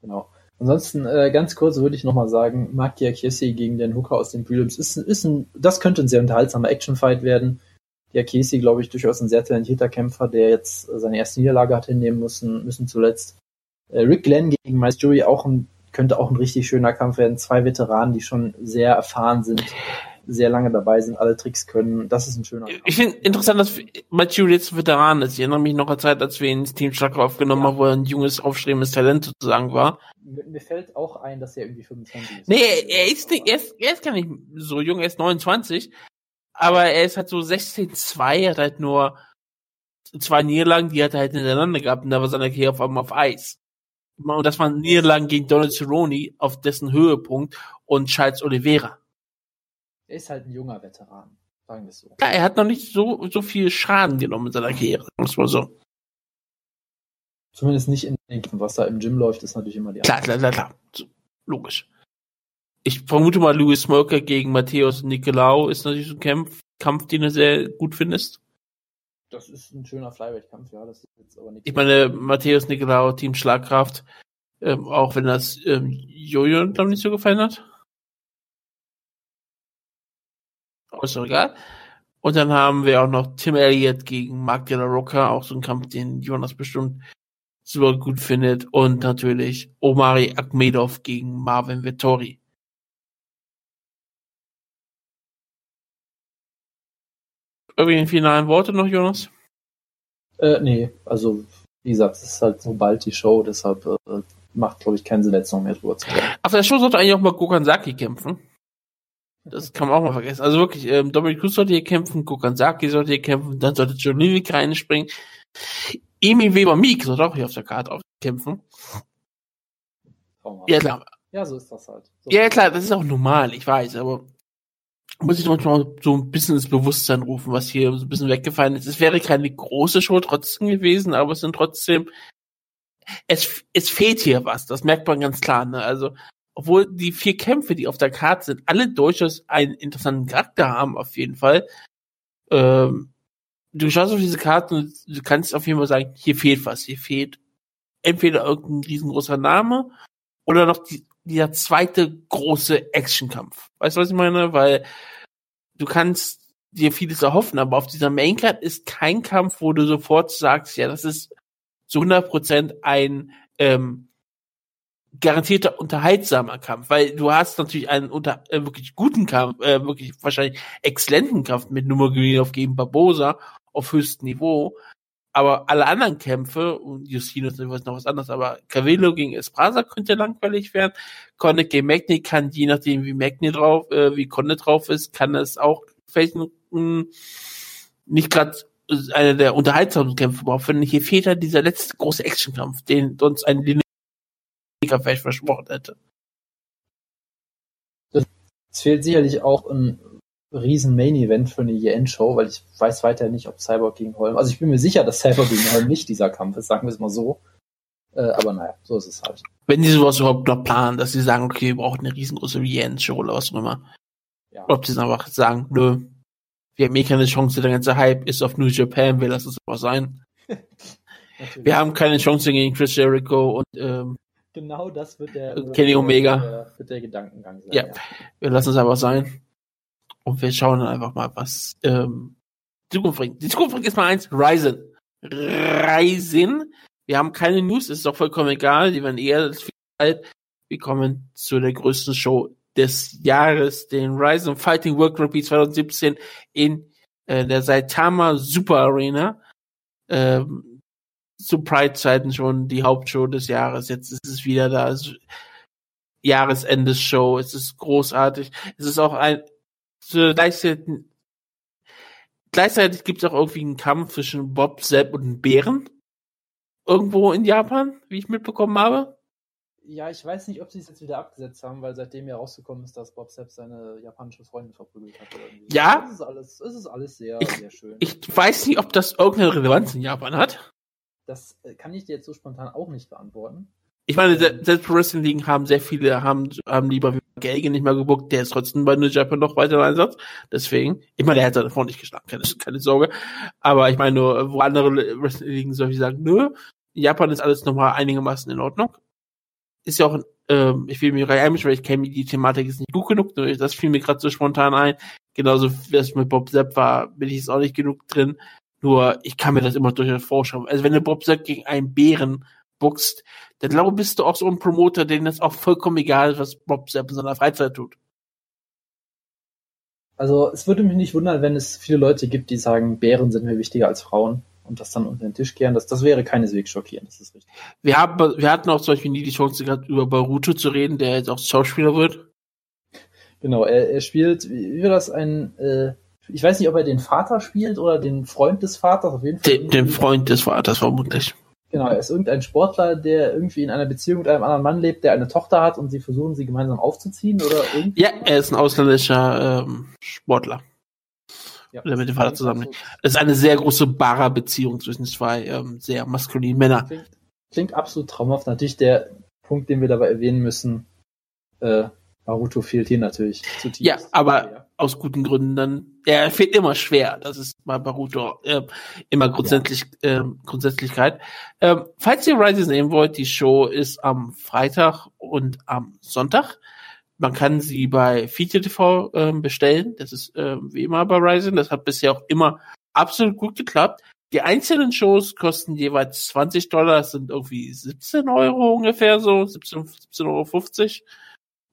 Genau. Ansonsten äh, ganz kurz würde ich nochmal sagen, Makia Kiesi gegen den Hooker aus den Prelims ist, ist ein, das könnte ein sehr unterhaltsamer Actionfight werden. Der Kiesi, glaube ich, durchaus ein sehr talentierter Kämpfer, der jetzt seine erste Niederlage hat hinnehmen müssen, müssen zuletzt. Äh, Rick Glenn gegen Miles Jury auch ein könnte auch ein richtig schöner Kampf werden. Zwei Veteranen, die schon sehr erfahren sind, sehr lange dabei sind, alle Tricks können. Das ist ein schöner Kampf. Ich finde interessant, dass Matthew jetzt Veteran ist. Ich erinnere mich noch an Zeit, als wir ihn ins Team Strucker aufgenommen ja. haben, wo er ein junges, aufstrebendes Talent sozusagen war. Mir fällt auch ein, dass er irgendwie 25 ist. Nee, er ist, nicht, er ist, er ist gar nicht so jung, er ist 29. Aber er ist halt so 16-2, hat halt nur zwei Niederlagen, die hat er halt hintereinander gehabt und da war seine Karriere auf einmal auf Eis. Und das waren Niederlagen gegen Donald Cerrone auf dessen Höhepunkt und Charles Oliveira. Er ist halt ein junger Veteran, sagen wir es so. Ja, er hat noch nicht so, so viel Schaden genommen in seiner Karriere, muss man so. Zumindest nicht in den Kämpfen. Was da im Gym läuft, ist natürlich immer die Klar, klar, klar, klar. Logisch. Ich vermute mal, Louis Smoker gegen Matthäus Nicolau ist natürlich so ein Kampf, Kampf, den du sehr gut findest. Das ist ein schöner Flyweight-Kampf, ja. Das ist jetzt aber nichts. Ich meine, Matthäus Nicolau, Team Schlagkraft, ähm, auch wenn das ähm, Jojo, glaube nicht so gefallen hat. Aber ist doch egal. Und dann haben wir auch noch Tim Elliott gegen Mark de la Rocca, auch so ein Kampf, den Jonas bestimmt super gut findet. Und natürlich Omari Akmedov gegen Marvin Vettori. Irgendwie finalen Worte noch, Jonas? Äh, nee, also wie gesagt, es ist halt so bald die Show, deshalb äh, macht, glaube ich, keinen Sinn, jetzt noch mehr drüber zu reden. Auf der Show sollte eigentlich auch mal Gokansaki kämpfen. Das kann man auch mal vergessen. Also wirklich, ähm, Dominic Cruz sollte hier kämpfen, Gokansaki sollte hier kämpfen, dann sollte John Livik reinspringen. Emi Weber Meek sollte auch hier auf der Karte aufkämpfen. Ja, klar. Ja, so ist das halt. So Ja, klar, das ist auch normal, ich weiß, aber muss ich manchmal so ein bisschen ins Bewusstsein rufen, was hier so ein bisschen weggefallen ist. Es wäre keine große Show trotzdem gewesen, aber es sind trotzdem, es, es fehlt hier was, das merkt man ganz klar, ne? Also, obwohl die vier Kämpfe, die auf der Karte sind, alle durchaus einen interessanten Charakter haben, auf jeden Fall. Ähm, du schaust auf diese Karte und du kannst auf jeden Fall sagen, hier fehlt was, hier fehlt entweder irgendein riesengroßer Name oder noch die, dieser zweite große Actionkampf. Weißt du, was ich meine? Weil du kannst dir vieles erhoffen, aber auf dieser Maincard ist kein Kampf, wo du sofort sagst, ja, das ist zu 100% ein ähm, garantierter unterhaltsamer Kampf, weil du hast natürlich einen unter äh, wirklich guten Kampf, äh, wirklich wahrscheinlich exzellenten Kampf mit Nummer gegen Barbosa auf höchstem Niveau, aber alle anderen Kämpfe, und Justino ist noch was anderes, aber Cavillo gegen Esprasa könnte langweilig werden. Conne gegen Magni kann, je nachdem wie Magni drauf, äh, wie Conne drauf ist, kann es auch vielleicht mh, nicht gerade einer der unterhaltsamen Kämpfe überhaupt finden. Hier fehlt halt dieser letzte große Actionkampf, den sonst ein Lineker vielleicht versprochen hätte. Es fehlt sicherlich auch ein riesen Main-Event für eine EN-Show, weil ich weiß weiter nicht, ob Cyborg gegen Holm. Also ich bin mir sicher, dass Cyborg gegen Holm nicht dieser Kampf ist, sagen wir es mal so. Äh, aber naja, so ist es halt. Wenn die sowas überhaupt noch planen, dass sie sagen, okay, wir brauchen eine riesengroße EN-Show oder was auch immer. Ja. Ob sie dann einfach sagen, nö, wir haben eh keine Chance, der ganze Hype ist auf New Japan, wir lassen es einfach sein. [LAUGHS] Wir haben keine Chance gegen Chris Jericho und ähm, genau das wird der Kenny Omega. Der, wird der Gedankengang sein. Ja. wir lassen es einfach sein. Und wir schauen dann einfach mal, was ähm, die Zukunft bringt. Die Zukunft bringt erstmal eins, Ryzen. Ryzen. Wir haben keine News, ist doch vollkommen egal, die werden eher viel alt. Wir kommen zu der größten Show des Jahres, den Ryzen Fighting World Prix 2017 in äh, der Saitama Super Arena. Ähm, zu Pride-Zeiten schon die Hauptshow des Jahres. Jetzt ist es wieder da. Jahresendesshow. Es ist großartig. Es ist auch ein gleichzeitig, gleichzeitig gibt es auch irgendwie einen Kampf zwischen Bob Sepp und einem Bären. Irgendwo in Japan, wie ich mitbekommen habe. Ja, ich weiß nicht, ob sie es jetzt wieder abgesetzt haben, weil seitdem ja rausgekommen ist, dass Bob Sepp seine japanische Freundin verprügelt hat. Oder irgendwie. Ja. Das ist alles, das ist alles sehr, Ich- sehr schön. Ich weiß nicht, ob das irgendeine Relevanz in Japan hat. das äh, kann ich dir jetzt so spontan auch nicht beantworten. Ich meine, se- selbst Wrestling Ligen haben sehr viele, haben, haben lieber Gelge nicht mehr gebuckt, der ist trotzdem bei New Japan noch weiter im Einsatz. Deswegen, ich meine, der seine Frau nicht geschlagen, keine, keine Sorge. Aber ich meine nur, wo andere Wrestling Ligen solche sagen, nö, in Japan ist alles nochmal einigermaßen in Ordnung. Ist ja auch, ähm, ich will mich rein weil ich kenne die Thematik ist nicht gut genug, nur das fiel mir gerade so spontan ein. Genauso wie es mit Bob Sepp war, bin ich jetzt auch nicht genug drin. Nur, ich kann mir das immer durchaus vorstellen. Also wenn du Bob Sepp gegen einen Bären boxt, dann glaube ich, bist du auch so ein Promoter, denen es auch vollkommen egal ist, was Bob Sepp in seiner Freizeit tut. Also es würde mich nicht wundern, wenn es viele Leute gibt, die sagen, Bären sind mir wichtiger als Frauen und das dann unter den Tisch kehren. Das, das wäre keineswegs schockierend, das ist richtig. Wir haben, wir hatten auch zum Beispiel nie die Chance, gerade über Baruto zu reden, der jetzt auch Schauspieler wird. Genau, er, er spielt, wie wie war das, ein, äh, ich weiß nicht, ob er den Vater spielt oder den Freund des Vaters, auf jeden Fall. Den, den Freund des Vaters vermutlich. Genau, er ist irgendein Sportler, der irgendwie in einer Beziehung mit einem anderen Mann lebt, der eine Tochter hat und sie versuchen, sie gemeinsam aufzuziehen oder irgendwie. Ja, er ist ein ausländischer ähm, Sportler. Ja, der mit dem Vater zusammen. Es ist eine sehr große bare Beziehung zwischen zwei ähm, sehr maskulinen Männern. Klingt, klingt absolut traumhaft. Natürlich der Punkt, den wir dabei erwähnen müssen, äh, Naruto fehlt hier natürlich zutiefst. Ja, aber ja. Aus guten Gründen dann. Er fehlt immer schwer. Das ist bei Naruto äh, immer grundsätzlich ja. äh, Grundsätzlichkeit. Ähm, falls ihr Rise sehen wollt, die Show ist am Freitag und am Sonntag. Man kann sie bei Feature TV äh, bestellen. Das ist äh, wie immer bei Ryzen. Das hat bisher auch immer absolut gut geklappt. Die einzelnen Shows kosten jeweils 20 Dollar. Das sind irgendwie 17 Euro ungefähr so. 17, 17,50 Euro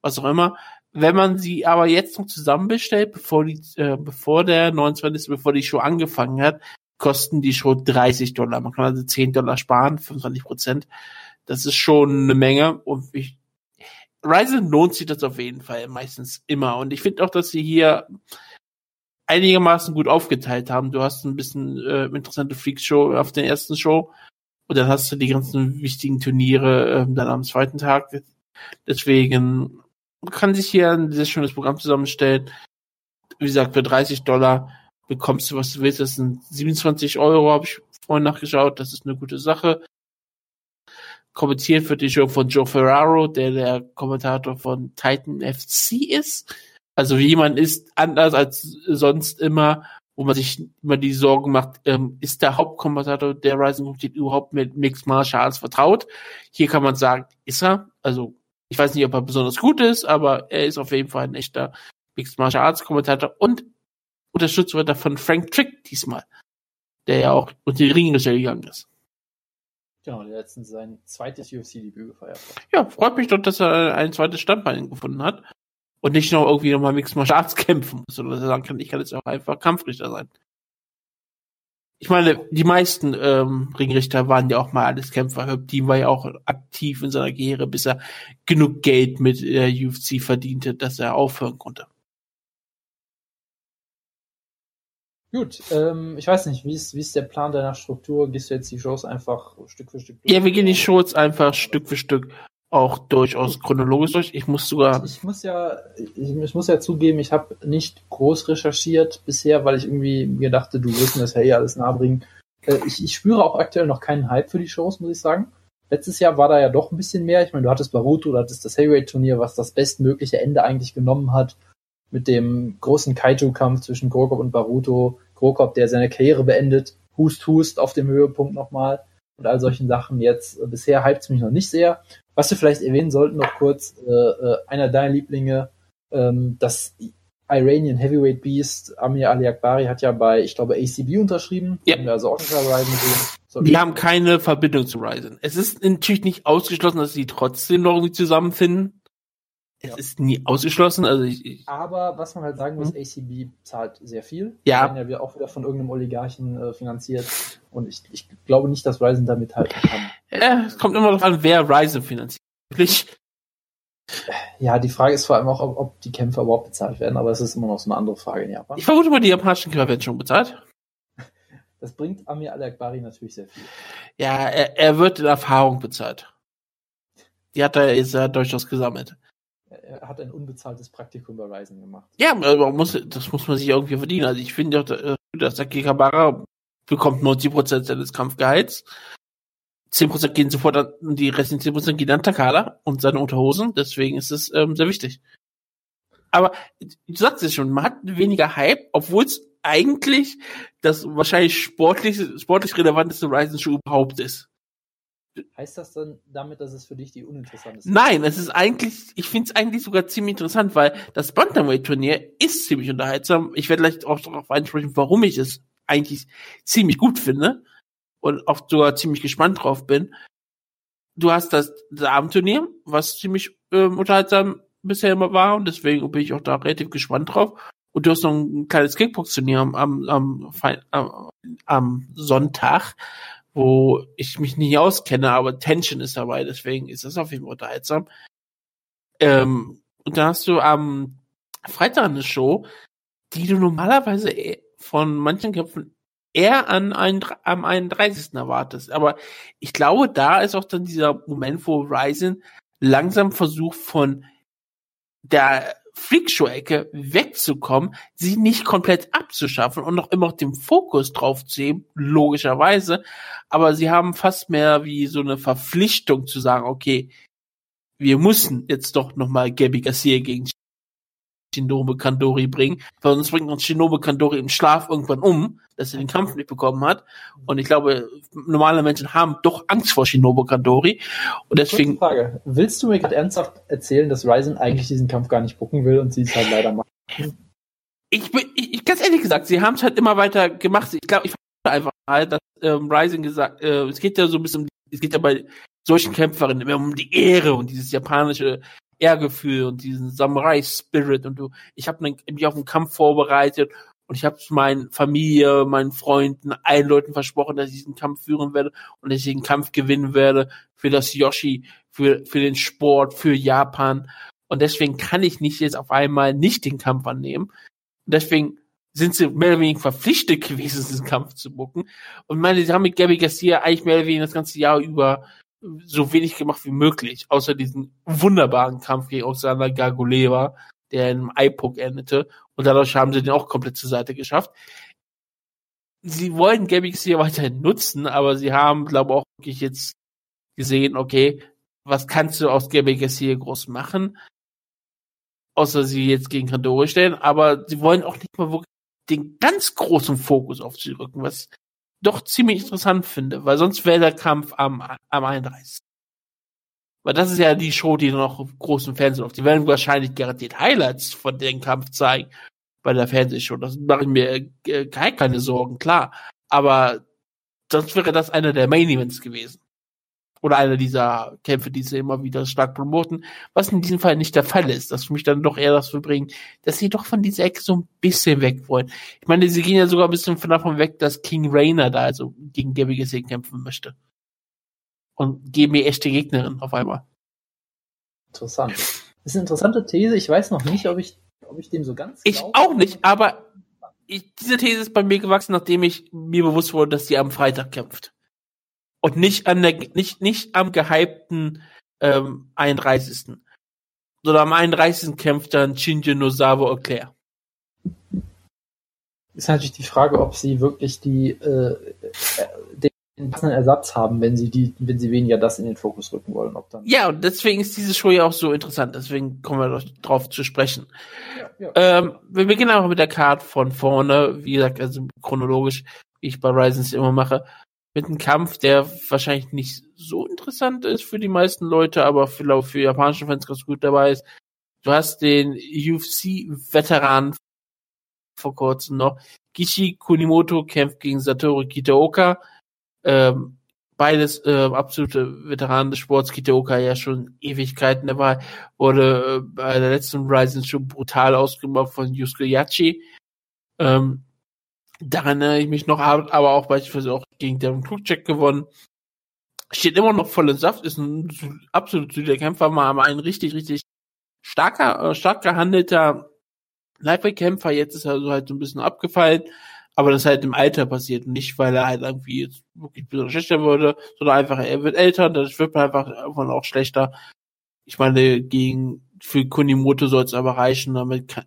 was auch immer. Wenn man sie aber jetzt noch zusammen bestellt, bevor die, äh, bevor der 29. bevor die Show angefangen hat, kosten die Show 30 Dollar. Man kann also 10 Dollar sparen, 25 Prozent. Das ist schon eine Menge und ich, Ryzen lohnt sich das auf jeden Fall meistens immer. Und ich finde auch, dass sie hier einigermaßen gut aufgeteilt haben. Du hast ein bisschen äh, interessante Freak-Show auf der ersten Show und dann hast du die ganzen wichtigen Turniere äh, dann am zweiten Tag. Deswegen kann sich hier ein sehr schönes Programm zusammenstellen. Wie gesagt, für 30 Dollar bekommst du, was du willst. Das sind 27 Euro, habe ich vorhin nachgeschaut. Das ist eine gute Sache. Kommentiert wird die Show von Joe Ferraro, der der Kommentator von Titan FC ist. Also wie man ist, anders als sonst immer, wo man sich immer die Sorgen macht, ähm, ist der Hauptkommentator der Rising Competition überhaupt mit Mixed Martial Arts vertraut? Hier kann man sagen, ist er. Also ich weiß nicht, ob er besonders gut ist, aber er ist auf jeden Fall ein echter Mixed Martial Arts Kommentator und unterstützt wird er von Frank Trick diesmal, der ja auch unter die Ringe gegangen ist. Genau, der letztens sein zweites UFC-Debüt gefeiert hat. Ja, freut mich doch, dass er ein zweites Standbein gefunden hat und nicht noch irgendwie nochmal Mixed Martial Arts [LAUGHS] kämpfen muss, sondern dass er sagen kann, ich kann jetzt auch einfach Kampfrichter sein ich meine, die meisten ähm, Ringrichter waren ja auch mal alles Kämpfer. Herb Dean war ja auch aktiv in seiner Karriere, bis er genug Geld mit der UFC verdiente, dass er aufhören konnte. Gut, ähm, ich weiß nicht, wie ist, wie ist der Plan deiner Struktur? Gehst du jetzt die Shows einfach Stück für Stück durch? Ja, wir gehen die Shows einfach Stück für Stück auch durchaus chronologisch durch. Ich muss sogar. Ich muss ja, ich, ich muss ja zugeben, ich habe nicht groß recherchiert bisher, weil ich irgendwie mir dachte, du wirst mir das ja eh alles nahebringen. Äh, ich, ich spüre auch aktuell noch keinen Hype für die Shows, muss ich sagen. Letztes Jahr war da ja doch ein bisschen mehr. Ich meine, du hattest Baruto, du hattest das Heavyweight-Turnier, was das bestmögliche Ende eigentlich genommen hat. Mit dem großen Kaiju-Kampf zwischen Krokop und Baruto. Krokop, der seine Karriere beendet. Hust, hust auf dem Höhepunkt nochmal. Und all solchen Sachen jetzt. Bisher hypt es mich noch nicht sehr. Was wir vielleicht erwähnen sollten noch kurz, äh, äh, einer deiner Lieblinge, ähm, das Iranian Heavyweight Beast, Amir Ali Akbari, hat ja bei, ich glaube, ACB unterschrieben. Ja. Also auch nicht Ryzen sehen. Die haben keine Verbindung zu Ryzen. Es ist natürlich nicht ausgeschlossen, dass sie trotzdem noch irgendwie zusammenfinden. Es ja. ist nie ausgeschlossen. Also ich, ich Aber was man halt sagen muss, hm? ACB zahlt sehr viel. Ja. Die werden ja auch wieder von irgendeinem Oligarchen äh, finanziert. Und ich, ich glaube nicht, dass Ryzen damit halten kann. Ja, es kommt immer darauf an, wer Ryzen finanziert. Ja, die Frage ist vor allem auch, ob, ob die Kämpfe überhaupt bezahlt werden, aber es ist immer noch so eine andere Frage in Japan. Ich vermute mal, die japanischen Kämpfer werden schon bezahlt. Das bringt Amir Al-Akbari natürlich sehr viel. Ja, er, er wird in Erfahrung bezahlt. Die hat er, ist er durchaus gesammelt er hat ein unbezahltes Praktikum bei Ryzen gemacht. Ja, aber muss, das muss man sich irgendwie verdienen. Also ich finde, äh, dass der Kikabara bekommt 90% seines Kampfgehalts. 10% gehen sofort an, die restlichen 10% gehen an Takada und seine Unterhosen. Deswegen ist es ähm, sehr wichtig. Aber du sagst es schon, man hat weniger Hype, obwohl es eigentlich das wahrscheinlich sportlich, sportlich relevanteste Ryzen-Schuh überhaupt ist. Heißt das dann damit, dass es für dich die uninteressanteste Nein, es ist eigentlich, ich finde es eigentlich sogar ziemlich interessant, weil das Bantamweight-Turnier ist ziemlich unterhaltsam. Ich werde gleich auch darauf einsprechen, warum ich es eigentlich ziemlich gut finde und auch sogar ziemlich gespannt drauf bin. Du hast das, Abendturnier, was ziemlich ähm, unterhaltsam bisher immer war und deswegen bin ich auch da relativ gespannt drauf. Und du hast noch ein kleines Kickbox-Turnier am, am, am, am Sonntag, wo ich mich nicht auskenne, aber Tension ist dabei, deswegen ist das auf jeden Fall unterhaltsam. Ähm, und dann hast du am Freitag eine Show, die du normalerweise von manchen Kämpfen eher an ein, am 31. erwartest. Aber ich glaube, da ist auch dann dieser Moment, wo Ryzen langsam versucht von der Freakshow-Ecke wegzukommen, sie nicht komplett abzuschaffen und noch immer den Fokus drauf zu heben, logischerweise. Aber sie haben fast mehr wie so eine Verpflichtung zu sagen, okay, wir müssen jetzt doch nochmal Gabby Garcia gegen Shinobu Kandori bringen, weil sonst bringt uns Shinobu Kandori im Schlaf irgendwann um, dass er den Kampf nicht bekommen hat. Und ich glaube, normale Menschen haben doch Angst vor Shinobu Kandori. Und deswegen. Frage. Willst du mir gerade ernsthaft erzählen, dass Ryzen eigentlich diesen Kampf gar nicht bucken will und sie es halt leider macht? Ich bin, ich, ich ganz ehrlich gesagt, sie haben es halt immer weiter gemacht. Ich glaube, ich einfach mal, dass ähm, Ryzen gesagt, äh, es geht ja so ein bisschen, es geht ja bei solchen Kämpferinnen immer um die Ehre und dieses japanische Ehrgefühl und diesen Samurai-Spirit und du, ich habe mich auf den Kampf vorbereitet und ich habe meinen Familie, meinen Freunden, allen Leuten versprochen, dass ich diesen Kampf führen werde und dass ich den Kampf gewinnen werde für das Yoshi, für, für den Sport, für Japan. Und deswegen kann ich nicht jetzt auf einmal nicht den Kampf annehmen. Und deswegen sind sie mehr oder weniger verpflichtet gewesen, diesen Kampf zu bucken. Und meine, sie haben mit Gabby Garcia eigentlich mehr oder weniger das ganze Jahr über so wenig gemacht wie möglich, außer diesen wunderbaren Kampf gegen Oksana Garguleva, der in einem iPoke endete. Und dadurch haben sie den auch komplett zur Seite geschafft. Sie wollen Gabix hier weiterhin nutzen, aber sie haben, glaube ich, auch wirklich jetzt gesehen, okay, was kannst du aus Gabix hier groß machen? Außer sie jetzt gegen Kandori stellen, aber sie wollen auch nicht mal wirklich den ganz großen Fokus auf sie rücken, was doch ziemlich interessant finde, weil sonst wäre der Kampf am, am 31. Weil das ist ja die Show, die noch großen Fernsehen auf. Die werden wahrscheinlich garantiert Highlights von dem Kampf zeigen bei der Fernsehshow. Das mache ich mir äh, keine Sorgen, klar. Aber sonst wäre das einer der Main Events gewesen oder einer dieser Kämpfe, die sie immer wieder stark promoten, was in diesem Fall nicht der Fall ist. Das für mich dann doch eher das bringen, dass sie doch von dieser Ecke so ein bisschen weg wollen. Ich meine, sie gehen ja sogar ein bisschen davon weg, dass King Rainer da also gegen Gabby Gesehen kämpfen möchte. Und geben mir echte Gegnerin auf einmal. Interessant. Das ist eine interessante These. Ich weiß noch nicht, ob ich, ob ich dem so ganz. Ich auch nicht, aber ich, diese These ist bei mir gewachsen, nachdem ich mir bewusst wurde, dass sie am Freitag kämpft und nicht an der nicht nicht am gehypten ähm, 31. Sondern am 31. kämpft dann Shinji Nozawa Eclair. Ist natürlich die Frage, ob sie wirklich die äh, den passenden Ersatz haben, wenn sie die, wenn sie weniger das in den Fokus rücken wollen. Ob dann ja, und deswegen ist diese Show ja auch so interessant. Deswegen kommen wir drauf zu sprechen. Ja, ja. Ähm, wir beginnen auch mit der Card von vorne. Wie gesagt, also chronologisch, wie ich bei Ryzen immer mache mit einem Kampf, der wahrscheinlich nicht so interessant ist für die meisten Leute, aber für, für japanische Fans ganz gut dabei ist. Du hast den UFC-Veteran vor kurzem noch. Gishi Kunimoto kämpft gegen Satoru Kitaoka. Ähm, beides äh, absolute Veteranen des Sports. Kitaoka ja schon Ewigkeiten dabei. Wurde äh, bei der letzten Rising schon brutal ausgemacht von Yusuke Yachi. Ähm, Daran erinnere ich mich noch, aber auch beispielsweise auch gegen Devin Krugcheck gewonnen. Steht immer noch voll in Saft, ist ein absolut solider Kämpfer, mal ein richtig, richtig starker, äh, stark gehandelter Lightweight-Kämpfer. Jetzt ist er so halt so ein bisschen abgefallen, aber das ist halt im Alter passiert. Nicht, weil er halt irgendwie jetzt wirklich besonders schlechter wurde, sondern einfach, er wird älter, das wird einfach irgendwann auch schlechter. Ich meine, gegen, für Kunimoto soll es aber reichen, damit kann,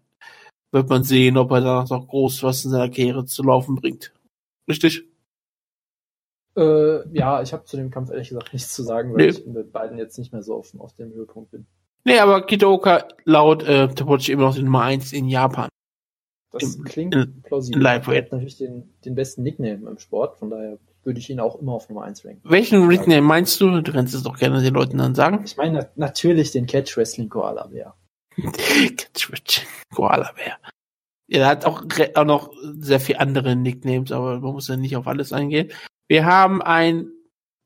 wird man sehen, ob er danach noch groß was in seiner Karriere zu laufen bringt. Richtig? Äh, ja, ich habe zu dem Kampf ehrlich gesagt nichts zu sagen, weil nee. ich mit beiden jetzt nicht mehr so offen auf dem Höhepunkt bin. Nee, aber Kitaoka laut äh, Tapochi immer noch die Nummer 1 in Japan. Das Im, klingt in, plausibel. In er hat natürlich den, den besten Nickname im Sport, von daher würde ich ihn auch immer auf Nummer 1 ranken. Welchen Nickname meinst du? Du kannst es doch gerne den Leuten dann sagen. Ich meine na natürlich den Catch Wrestling Koala Bär. [LAUGHS] Koala Bär. Er hat auch, auch noch sehr viele andere Nicknames, aber man muss ja nicht auf alles eingehen. Wir haben einen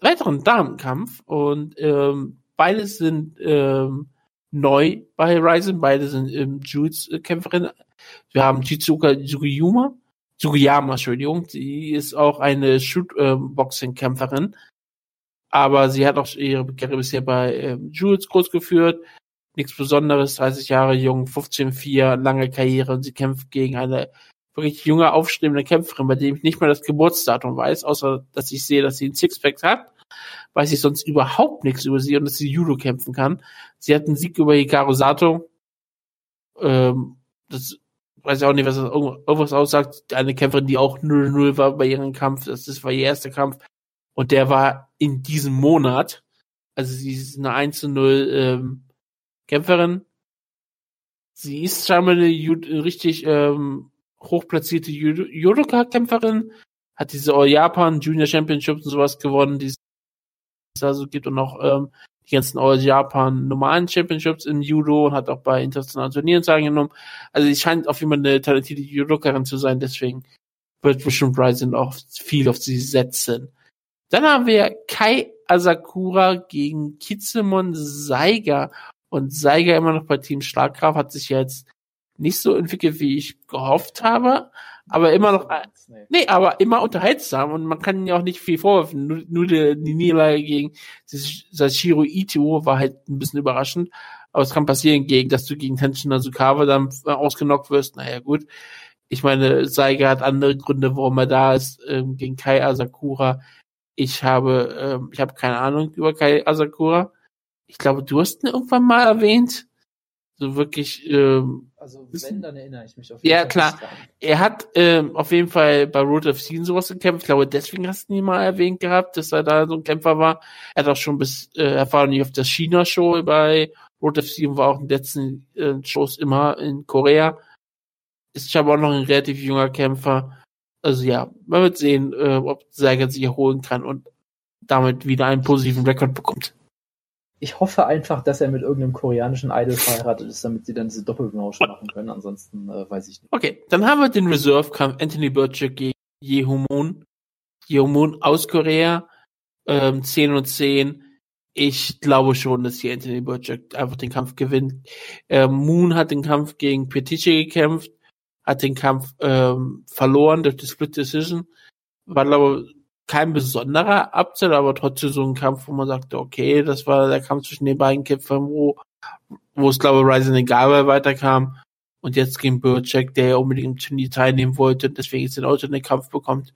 weiteren Damenkampf und ähm, beide sind ähm, neu bei Ryzen, beide sind ähm, Jules-Kämpferin. Wir haben Chizuka Sugiyama, Sugiyama, Entschuldigung, sie ist auch eine Shoot-Boxing-Kämpferin, aber sie hat auch ihre Karriere bisher bei ähm, Jules groß geführt, nichts Besonderes, 30 Jahre jung, 15-4, lange Karriere und sie kämpft gegen eine wirklich junge, aufstrebende Kämpferin, bei dem ich nicht mal das Geburtsdatum weiß, außer dass ich sehe, dass sie ein Sixpack hat, weiß ich sonst überhaupt nichts über sie und dass sie Judo kämpfen kann. Sie hat einen Sieg über Hikaru Sato. Ähm, das weiß ich auch nicht, was das irgendwas aussagt. Eine Kämpferin, die auch 0-0 war bei ihrem Kampf. Das war ihr erster Kampf. Und der war in diesem Monat. Also sie ist eine 1-0 ähm, Kämpferin. Sie ist scheinbar eine richtig ähm, hochplatzierte Judoka-Kämpferin. Hat diese All Japan Junior Championships und sowas gewonnen, die es also gibt und auch ähm, die ganzen All Japan normalen Championships im Judo und hat auch bei internationalen Turnieren teilgenommen. Also sie scheint auf jeden Fall eine talentierte Judokarin zu sein, deswegen wird bestimmt Ryzen auch viel auf sie setzen. Dann haben wir Kai Asakura gegen Kizemon Saiga. Und Saiga immer noch bei Team Schlagkraft hat sich jetzt nicht so entwickelt, wie ich gehofft habe, aber immer noch, nee, aber immer unterhaltsam und man kann ja auch nicht viel vorwerfen. Nur, nur die, die Niederlage gegen Sashiro Ito war halt ein bisschen überraschend. Aber es kann passieren, gegen, dass du gegen Tenshin Nasukawa dann ausgenockt wirst. Naja, gut. Ich meine, Saiga hat andere Gründe, warum er da ist, ähm, gegen Kai Asakura. Ich habe, ähm, ich habe keine Ahnung über Kai Asakura. Ich glaube, du hast ihn irgendwann mal erwähnt. So wirklich. Ähm, also wenn, dann erinnere ich mich auf jeden ja, Fall. Ja, klar. Er hat ähm, auf jeden Fall bei Road of Scene sowas gekämpft. Ich glaube, deswegen hast du ihn mal erwähnt gehabt, dass er da so ein Kämpfer war. Er hat auch schon bis, äh, er nicht auf der China-Show bei Road of Scene, war auch in den letzten äh, Shows immer in Korea. Ist aber auch noch ein relativ junger Kämpfer also ja, man wird sehen, äh, ob Seiger sich erholen kann und damit wieder einen positiven Rekord bekommt. Ich hoffe einfach, dass er mit irgendeinem koreanischen Idol verheiratet ist, damit sie dann diese Doppelbranche machen können. Ansonsten äh, weiß ich nicht. Okay, dann haben wir den Reserve-Kampf Anthony Burchett gegen Yehomon. Yehomon aus Korea, ähm, 10 und 10. Ich glaube schon, dass hier Anthony Burchett einfach den Kampf gewinnt. Ähm, Moon hat den Kampf gegen Petiche gekämpft hat den Kampf ähm, verloren durch die Split Decision. War, glaube kein besonderer Upset, aber trotzdem so ein Kampf, wo man sagte, okay, das war der Kampf zwischen den beiden Kämpfern, wo, wo es, glaube ich, Ryzen egal weiterkam. Und jetzt gegen Burchek, der ja unbedingt im Turnier teilnehmen wollte, deswegen jetzt den Alternate Kampf bekommt.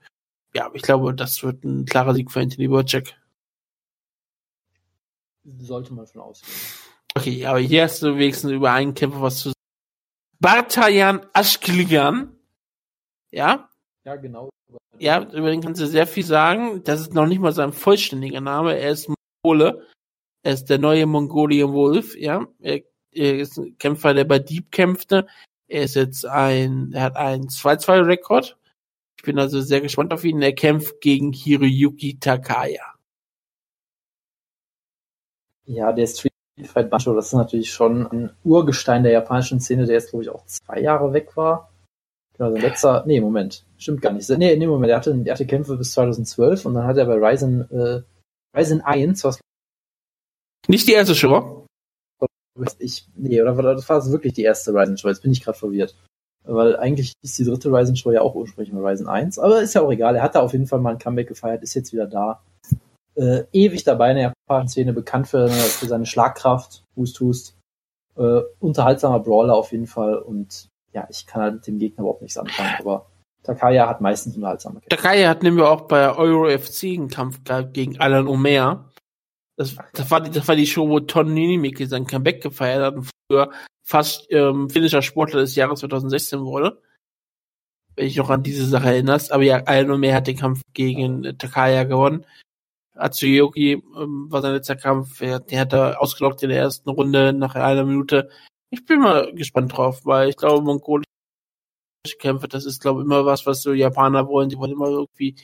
Ja, ich glaube, das wird ein klarer Sieg für Anthony Burchek. Sollte man schon ausgehen. Okay, aber hier hast du wenigstens über einen Kämpfer was zu Bartayan Aschkilian. Ja? Ja, genau. Ja, über den kannst du sehr viel sagen. Das ist noch nicht mal sein vollständiger Name. Er ist Mongole. Er ist der neue Mongolian Wolf, ja. Er, er ist ein Kämpfer, der bei Deep kämpfte. Er ist jetzt ein, er hat einen 2-2-Rekord. Ich bin also sehr gespannt auf ihn. Er kämpft gegen Hiroyuki Takaya. Ja, der Street Fight Banjo, das ist natürlich schon ein Urgestein der japanischen Szene, der jetzt, glaube ich, auch zwei Jahre weg war. Genau, sein letzter, nee, Moment, stimmt gar nicht. Nee, nee, Moment, der hatte, der hatte Kämpfe bis 2012 und dann hat er bei Ryzen, äh, Ryzen 1, was nicht die erste Show? Ich, nee, oder war das war wirklich die erste Ryzen Show? Jetzt bin ich gerade verwirrt. Weil eigentlich ist die dritte Ryzen Show ja auch ursprünglich mal Ryzen 1, aber ist ja auch egal. Er hat da auf jeden Fall mal ein Comeback gefeiert, ist jetzt wieder da äh, ewig dabei in der japanischen Szene, bekannt für, für seine Schlagkraft, Hust Hust. Äh, unterhaltsamer Brawler auf jeden Fall und ja, ich kann halt mit dem Gegner überhaupt nichts anfangen, aber Takaya hat meistens unterhaltsame Kämpfe. Takaya hat nämlich auch bei Euro FC einen Kampf gehabt gegen Alan Omer. Das, das, war die, das war die Show, wo Ton Ninimiki sein Comeback gefeiert hat und früher fast ähm, finnischer Sportler des Jahres 2016 wurde. Wenn ich noch an diese Sache erinnerst. Aber ja, Alan Omer hat den Kampf gegen äh, Takaya gewonnen. Atsuyoki ähm, war sein letzter Kampf. Er, der hat er ausgelockt in der ersten Runde nach einer Minute. Ich bin mal gespannt drauf, weil ich glaube, mongolische Kämpfe, das ist, glaube ich, immer was, was so Japaner wollen. Die wollen immer irgendwie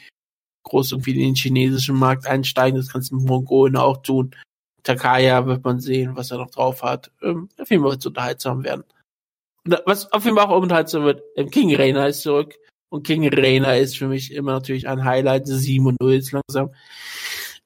groß irgendwie in den chinesischen Markt einsteigen. Das kannst du mit Mongolen auch tun. Takaya wird man sehen, was er noch drauf hat. Ähm, auf jeden Fall wird es unterhaltsam werden. Und was auf jeden Fall auch unterhaltsam wird, ähm, King Rainer ist zurück. Und King Rainer ist für mich immer natürlich ein Highlight. 7 und 0 ist langsam.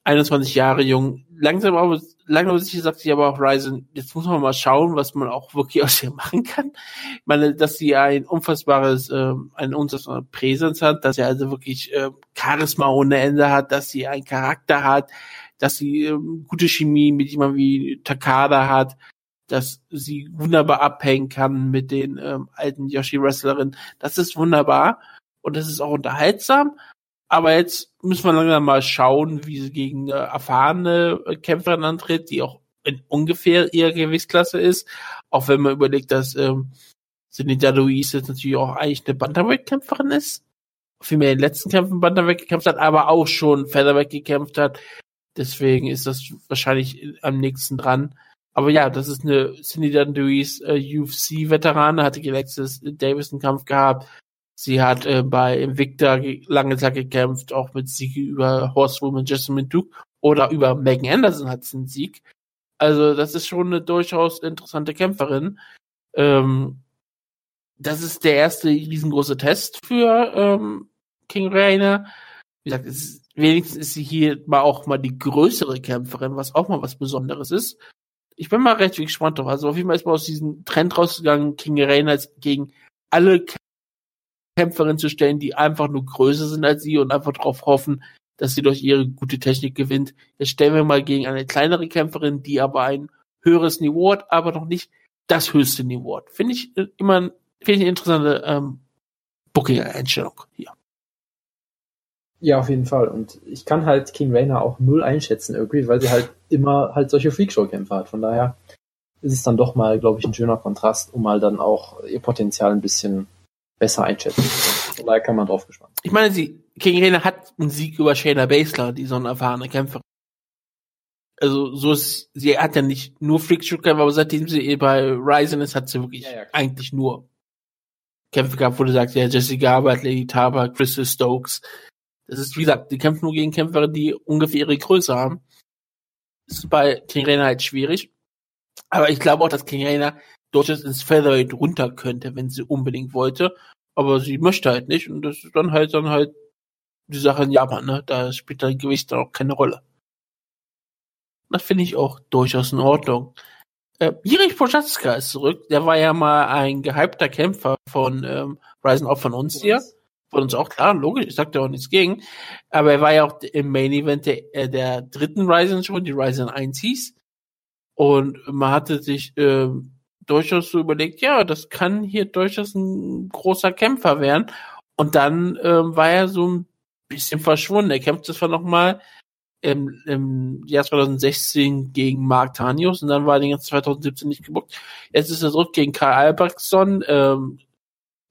21 Jahre jung. Langsam aber, langsam sicher sagt sich aber auch Ryzen, jetzt muss man mal schauen, was man auch wirklich [LAUGHS] aus ihr machen kann. Ich meine, dass sie ein unfassbares, äh, ein unfassbares Präsenz hat, dass sie also wirklich äh, Charisma ohne Ende hat, dass sie einen Charakter hat, dass sie äh, gute Chemie mit jemandem wie Takada hat. dass sie wunderbar abhängen kann mit den ähm, alten Yoshi-Wrestlerinnen. Das ist wunderbar und das ist auch unterhaltsam. Aber jetzt müssen wir langsam mal schauen, wie sie gegen eine erfahrene Kämpferin antritt, die auch in ungefähr ihrer Gewichtsklasse ist. Auch wenn man überlegt, dass ähm, Seneca Louise jetzt natürlich auch eigentlich eine Bantamweight-Kämpferin ist. Vielmehr in den letzten Kämpfen Bantamweight gekämpft hat, aber auch schon Featherweight gekämpft hat. Deswegen ist das wahrscheinlich am nächsten dran. Aber ja, das ist eine Cindy Dundees äh, UFC-Veterane, hatte gegen Alexis Davis einen Kampf gehabt. Sie hat äh, bei Invicta lange Zeit gekämpft, auch mit Siege über Horsewoman Jessamine Duke oder über Megan Anderson hat sie einen Sieg. Also das ist schon eine durchaus interessante Kämpferin. Ähm, das ist der erste riesengroße Test für ähm, King Rainer. Wie gesagt, ist, wenigstens ist sie hier mal auch mal die größere Kämpferin, was auch mal was Besonderes ist ich bin mal recht gespannt drauf. Also auf jeden Fall ist man aus diesem Trend rausgegangen, King Reynolds gegen alle Kämpferinnen zu stellen, die einfach nur größer sind als sie und einfach darauf hoffen, dass sie durch ihre gute Technik gewinnt. Jetzt stellen wir mal gegen eine kleinere Kämpferin, die aber ein höheres Niveau hat, aber noch nicht das höchste Niveau hat. Finde ich äh, immer finde ich eine interessante ähm, Booking-Einstellung hier. Ja, auf jeden Fall. Und ich kann halt King Rainer auch null einschätzen irgendwie, weil sie halt immer halt solche Freakshow-Kämpfe hat. Von daher ist es dann doch mal, glaube ich, ein schöner Kontrast, um mal dann auch ihr Potenzial ein bisschen besser einschätzen können. Von daher kann man drauf gespannt. Ich meine, sie, King Rainer hat einen Sieg über Shayna Baszler, die so eine erfahrene Kämpferin. Also, so ist, sie hat ja nicht nur Freakshow-Kämpfe, aber seitdem sie bei Ryzen ist, hat sie wirklich ja, ja, eigentlich nur Kämpfe gehabt, wo du sagst, ja, Jessica Garbert, Lady Taba, Crystal Stokes, das ist, wie gesagt, die kämpfen nur gegen Kämpfer, die ungefähr ihre Größe haben. Das ist bei King Rainer halt schwierig. Aber ich glaube auch, dass King Rainer durchaus ins Featherweight runter könnte, wenn sie unbedingt wollte. Aber sie möchte halt nicht. Und das ist dann halt dann halt die Sache in Japan, ne? Da spielt dein Gewicht dann auch keine Rolle. Das finde ich auch durchaus in Ordnung. Äh, Jirich Prochaska ist zurück. Der war ja mal ein gehypter Kämpfer von ähm, Ryzen Up von uns hier von uns auch klar, logisch, ich sagte auch nichts gegen. Aber er war ja auch im Main Event der, äh, der dritten Ryzen Show, die Ryzen 1 hieß. Und man hatte sich äh, durchaus so überlegt, ja, das kann hier durchaus ein großer Kämpfer werden. Und dann äh, war er so ein bisschen verschwunden. Er kämpfte zwar nochmal im, im Jahr 2016 gegen Mark Tanius und dann war er den ganzen 2017 nicht gebuckt. Jetzt ist er zurück gegen Karl Albrechtson, ähm,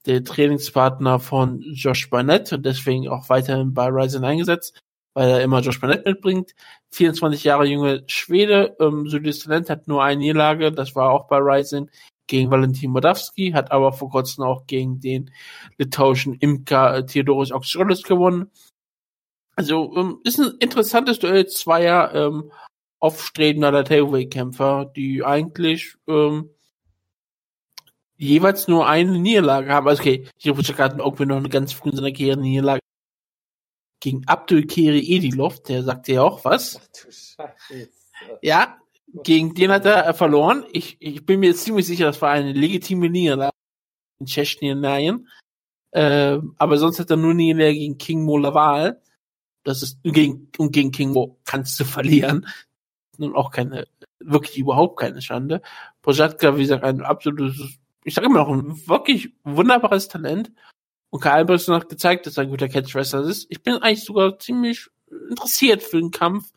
der Trainingspartner von Josh Barnett und deswegen auch weiterhin bei Ryzen eingesetzt, weil er immer Josh Barnett mitbringt. 24 Jahre junge Schwede, ähm, solides Talent, hat nur eine Niederlage, das war auch bei Ryzen gegen Valentin Modawski, hat aber vor kurzem auch gegen den litauischen Imker äh, Theodoros Oxyrolis gewonnen. Also ähm, ist ein interessantes Duell zweier ähm, aufstrebender Lateway-Kämpfer, die eigentlich ähm, jeweils nur eine Niederlage haben. Also okay, Hirofuchika hat irgendwie noch eine ganz früh in seiner Karriere Niederlage gegen Abdul Keri Edilov, der sagte ja auch was. Ach du Scheiße. Ja, gegen den hat er verloren. Ich, ich bin mir ziemlich sicher, das war eine legitime Niederlage in Tschetschenien. Äh, aber sonst hat er nur Niederlage gegen King Mo Laval. Das ist gegen, und gegen King Mo kannst du [LAUGHS] verlieren. Nun auch keine, wirklich überhaupt keine Schande. Pojatka, wie gesagt, ein absolutes ich sage immer noch, ein wirklich wunderbares Talent. Und Karl Albrecht hat gezeigt, dass er ein guter Catchwrestler ist. Ich bin eigentlich sogar ziemlich interessiert für den Kampf.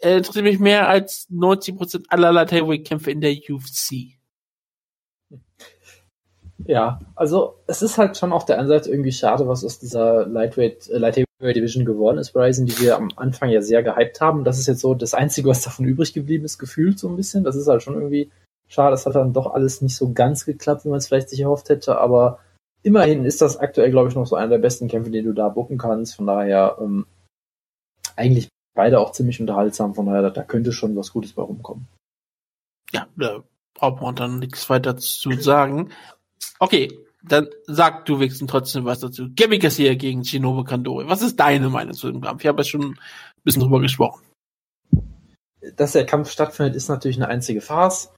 Er interessiert mich mehr als 90% aller Lightweight-Kämpfe in der UFC. Ja, also es ist halt schon auf der einen Seite irgendwie schade, was aus dieser Lightweight, äh, Lightweight Division geworden ist, Ryzen, die wir am Anfang ja sehr gehypt haben. Das ist jetzt so das Einzige, was davon übrig geblieben ist, gefühlt so ein bisschen. Das ist halt schon irgendwie Schade, das hat dann doch alles nicht so ganz geklappt, wie man es vielleicht sich erhofft hätte, aber immerhin ist das aktuell, glaube ich, noch so einer der besten Kämpfe, die du da bucken kannst. Von daher ähm, eigentlich beide auch ziemlich unterhaltsam, von daher, da könnte schon was Gutes bei rumkommen. Ja, da braucht man dann nichts weiter zu sagen. Okay, dann sag du wenigstens trotzdem was dazu. Gabby Garcia gegen Shinobu Kandori. Was ist deine Meinung zu dem Kampf? Ich habe ja schon ein bisschen drüber gesprochen. Dass der Kampf stattfindet, ist natürlich eine einzige Farce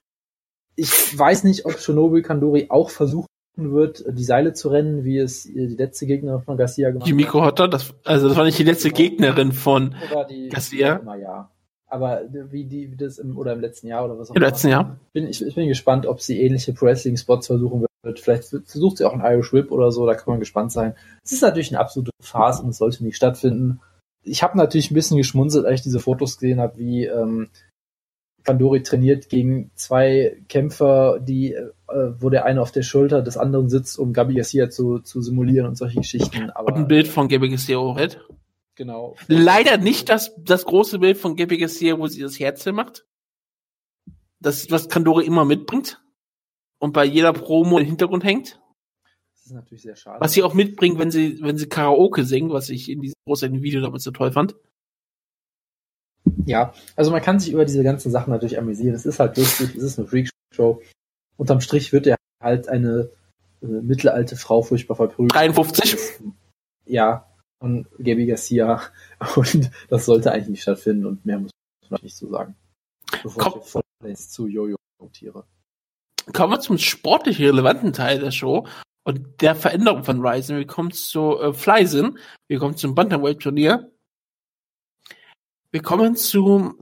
ich weiß nicht, ob Shinobu Kandori auch versuchen wird, die Seile zu rennen, wie es die letzte Gegnerin von Garcia gemacht hat. Yumiko Hotta, das, also das war nicht die letzte Gegnerin von die, Garcia. Immer, ja. Aber wie die, wie das im, oder im letzten Jahr oder was auch Im letzten Jahr. Bin, ich, ich bin gespannt, ob sie ähnliche Wrestling-Spots versuchen wird. Vielleicht versucht sie auch ein Irish Whip oder so, da kann man gespannt sein. Es ist natürlich eine absolute Farce und es sollte nicht stattfinden. Ich habe natürlich ein bisschen geschmunzelt, als ich diese Fotos gesehen habe, wie ähm, Kandori trainiert gegen zwei Kämpfer, die, äh, wo der eine auf der Schulter des anderen sitzt, um Gabi Garcia zu, zu simulieren und solche Geschichten. Aber, und ein Bild von Gabi Garcia Ored. Genau. Leider nicht das, das große Bild von Gabi Garcia, wo sie das Herz macht. Das was Kandori immer mitbringt. Und bei jeder Promo im Hintergrund hängt. Das ist natürlich sehr schade. Was sie auch mitbringt, wenn sie, wenn sie Karaoke singen, was ich in diesem großen Video damals so toll fand. Ja, also man kann sich über diese ganzen Sachen natürlich amüsieren. Es ist halt lustig, es ist eine Freakshow. Unterm Strich wird er halt eine äh, mittelalte Frau furchtbar verprügelt. 53? Ja, von Gabi Garcia. [LAUGHS] Und das sollte eigentlich nicht stattfinden und mehr muss man nicht so sagen. Bevor Komm. ich voll zu Jojo notiere. Kommen wir zum sportlich relevanten Teil der Show und der Veränderung von Ryzen. Wir kommen zu äh, Flysin. Wir kommen zum Bantamweight-Turnier. Wir kommen zu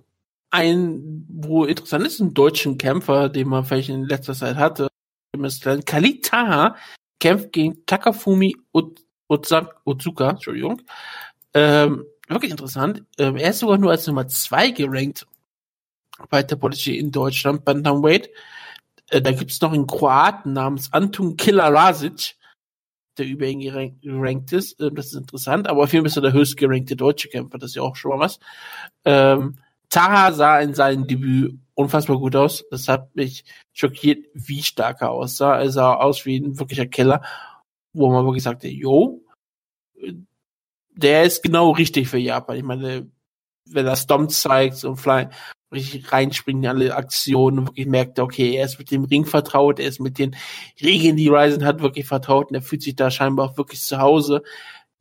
einem, wo interessant ist, einen deutschen Kämpfer, den man vielleicht in letzter Zeit hatte. Khalid Taha kämpft gegen Takafumi Otsuka, Entschuldigung. Ähm, wirklich interessant. Ähm, er ist sogar nur als Nummer zwei gerankt bei der Policy in Deutschland, Bantamweight. Äh, da gibt's noch einen Kroaten namens Antun Kilarasic, der über ihn gerankt ist. Ähm, das ist interessant, aber auf jeden Fall ist er der höchst gerankte deutsche Kämpfer, das ist ja auch schon mal was. Ähm, Taha sah in seinem Debüt unfassbar gut aus. Das hat mich schockiert, wie stark er aussah. Er sah aus wie ein wirklicher Killer, wo man wirklich sagte, jo, der ist genau richtig für Japan. Ich meine, wenn er Stomp zeigt und Fly, richtig reinspringen in alle Aktionen und wirklich merkt, okay, er ist mit dem Ring vertraut, er ist mit den Regeln, die Ryzen hat, wirklich vertraut und er fühlt sich da scheinbar auch wirklich zu Hause.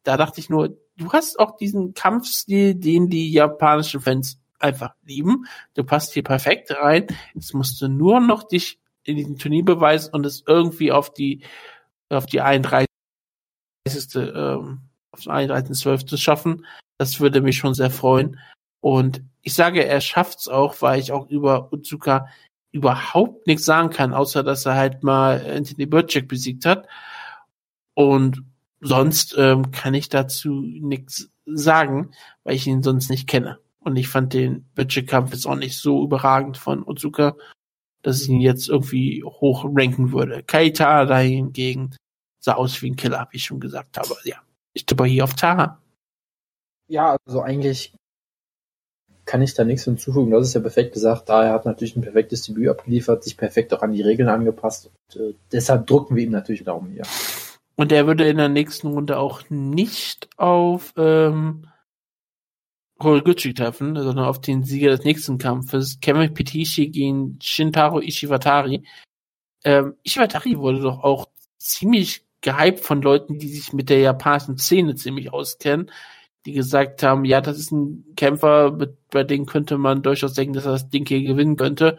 Da dachte ich nur, du hast auch diesen Kampfstil, den die japanischen Fans einfach lieben. Du passt hier perfekt rein. Jetzt musst du nur noch dich in diesem Turnier beweisen und es irgendwie auf die auf die 31. Ähm, auf den 31.12. schaffen. Das würde mich schon sehr freuen. Und ich sage, er schafft's auch, weil ich auch über Utsuka überhaupt nichts sagen kann, außer dass er halt mal Anthony Burchek besiegt hat. Und sonst ähm, kann ich dazu nichts sagen, weil ich ihn sonst nicht kenne. Und ich fand den Burchek-Kampf jetzt auch nicht so überragend von Utsuka, dass ich ihn jetzt irgendwie hoch ranken würde. Kaita dahingegen sah aus wie ein Killer, wie ich schon gesagt habe. Ja, ich tippe hier auf Tara. Ja, also eigentlich kann ich da nichts hinzufügen. Das ist ja perfekt gesagt. Da er hat natürlich ein perfektes Debüt abgeliefert, sich perfekt auch an die Regeln angepasst. Und, äh, deshalb drucken wir ihm natürlich Daumen hier. Und er würde in der nächsten Runde auch nicht auf ähm, Horiguchi treffen, sondern auf den Sieger des nächsten Kampfes, Kevin Petishi gegen Shintaro Ishiwatari. Ähm, Ishiwatari wurde doch auch ziemlich gehypt von Leuten, die sich mit der japanischen Szene ziemlich auskennen die gesagt haben, ja, das ist ein Kämpfer, bei dem könnte man durchaus denken, dass er das Ding hier gewinnen könnte.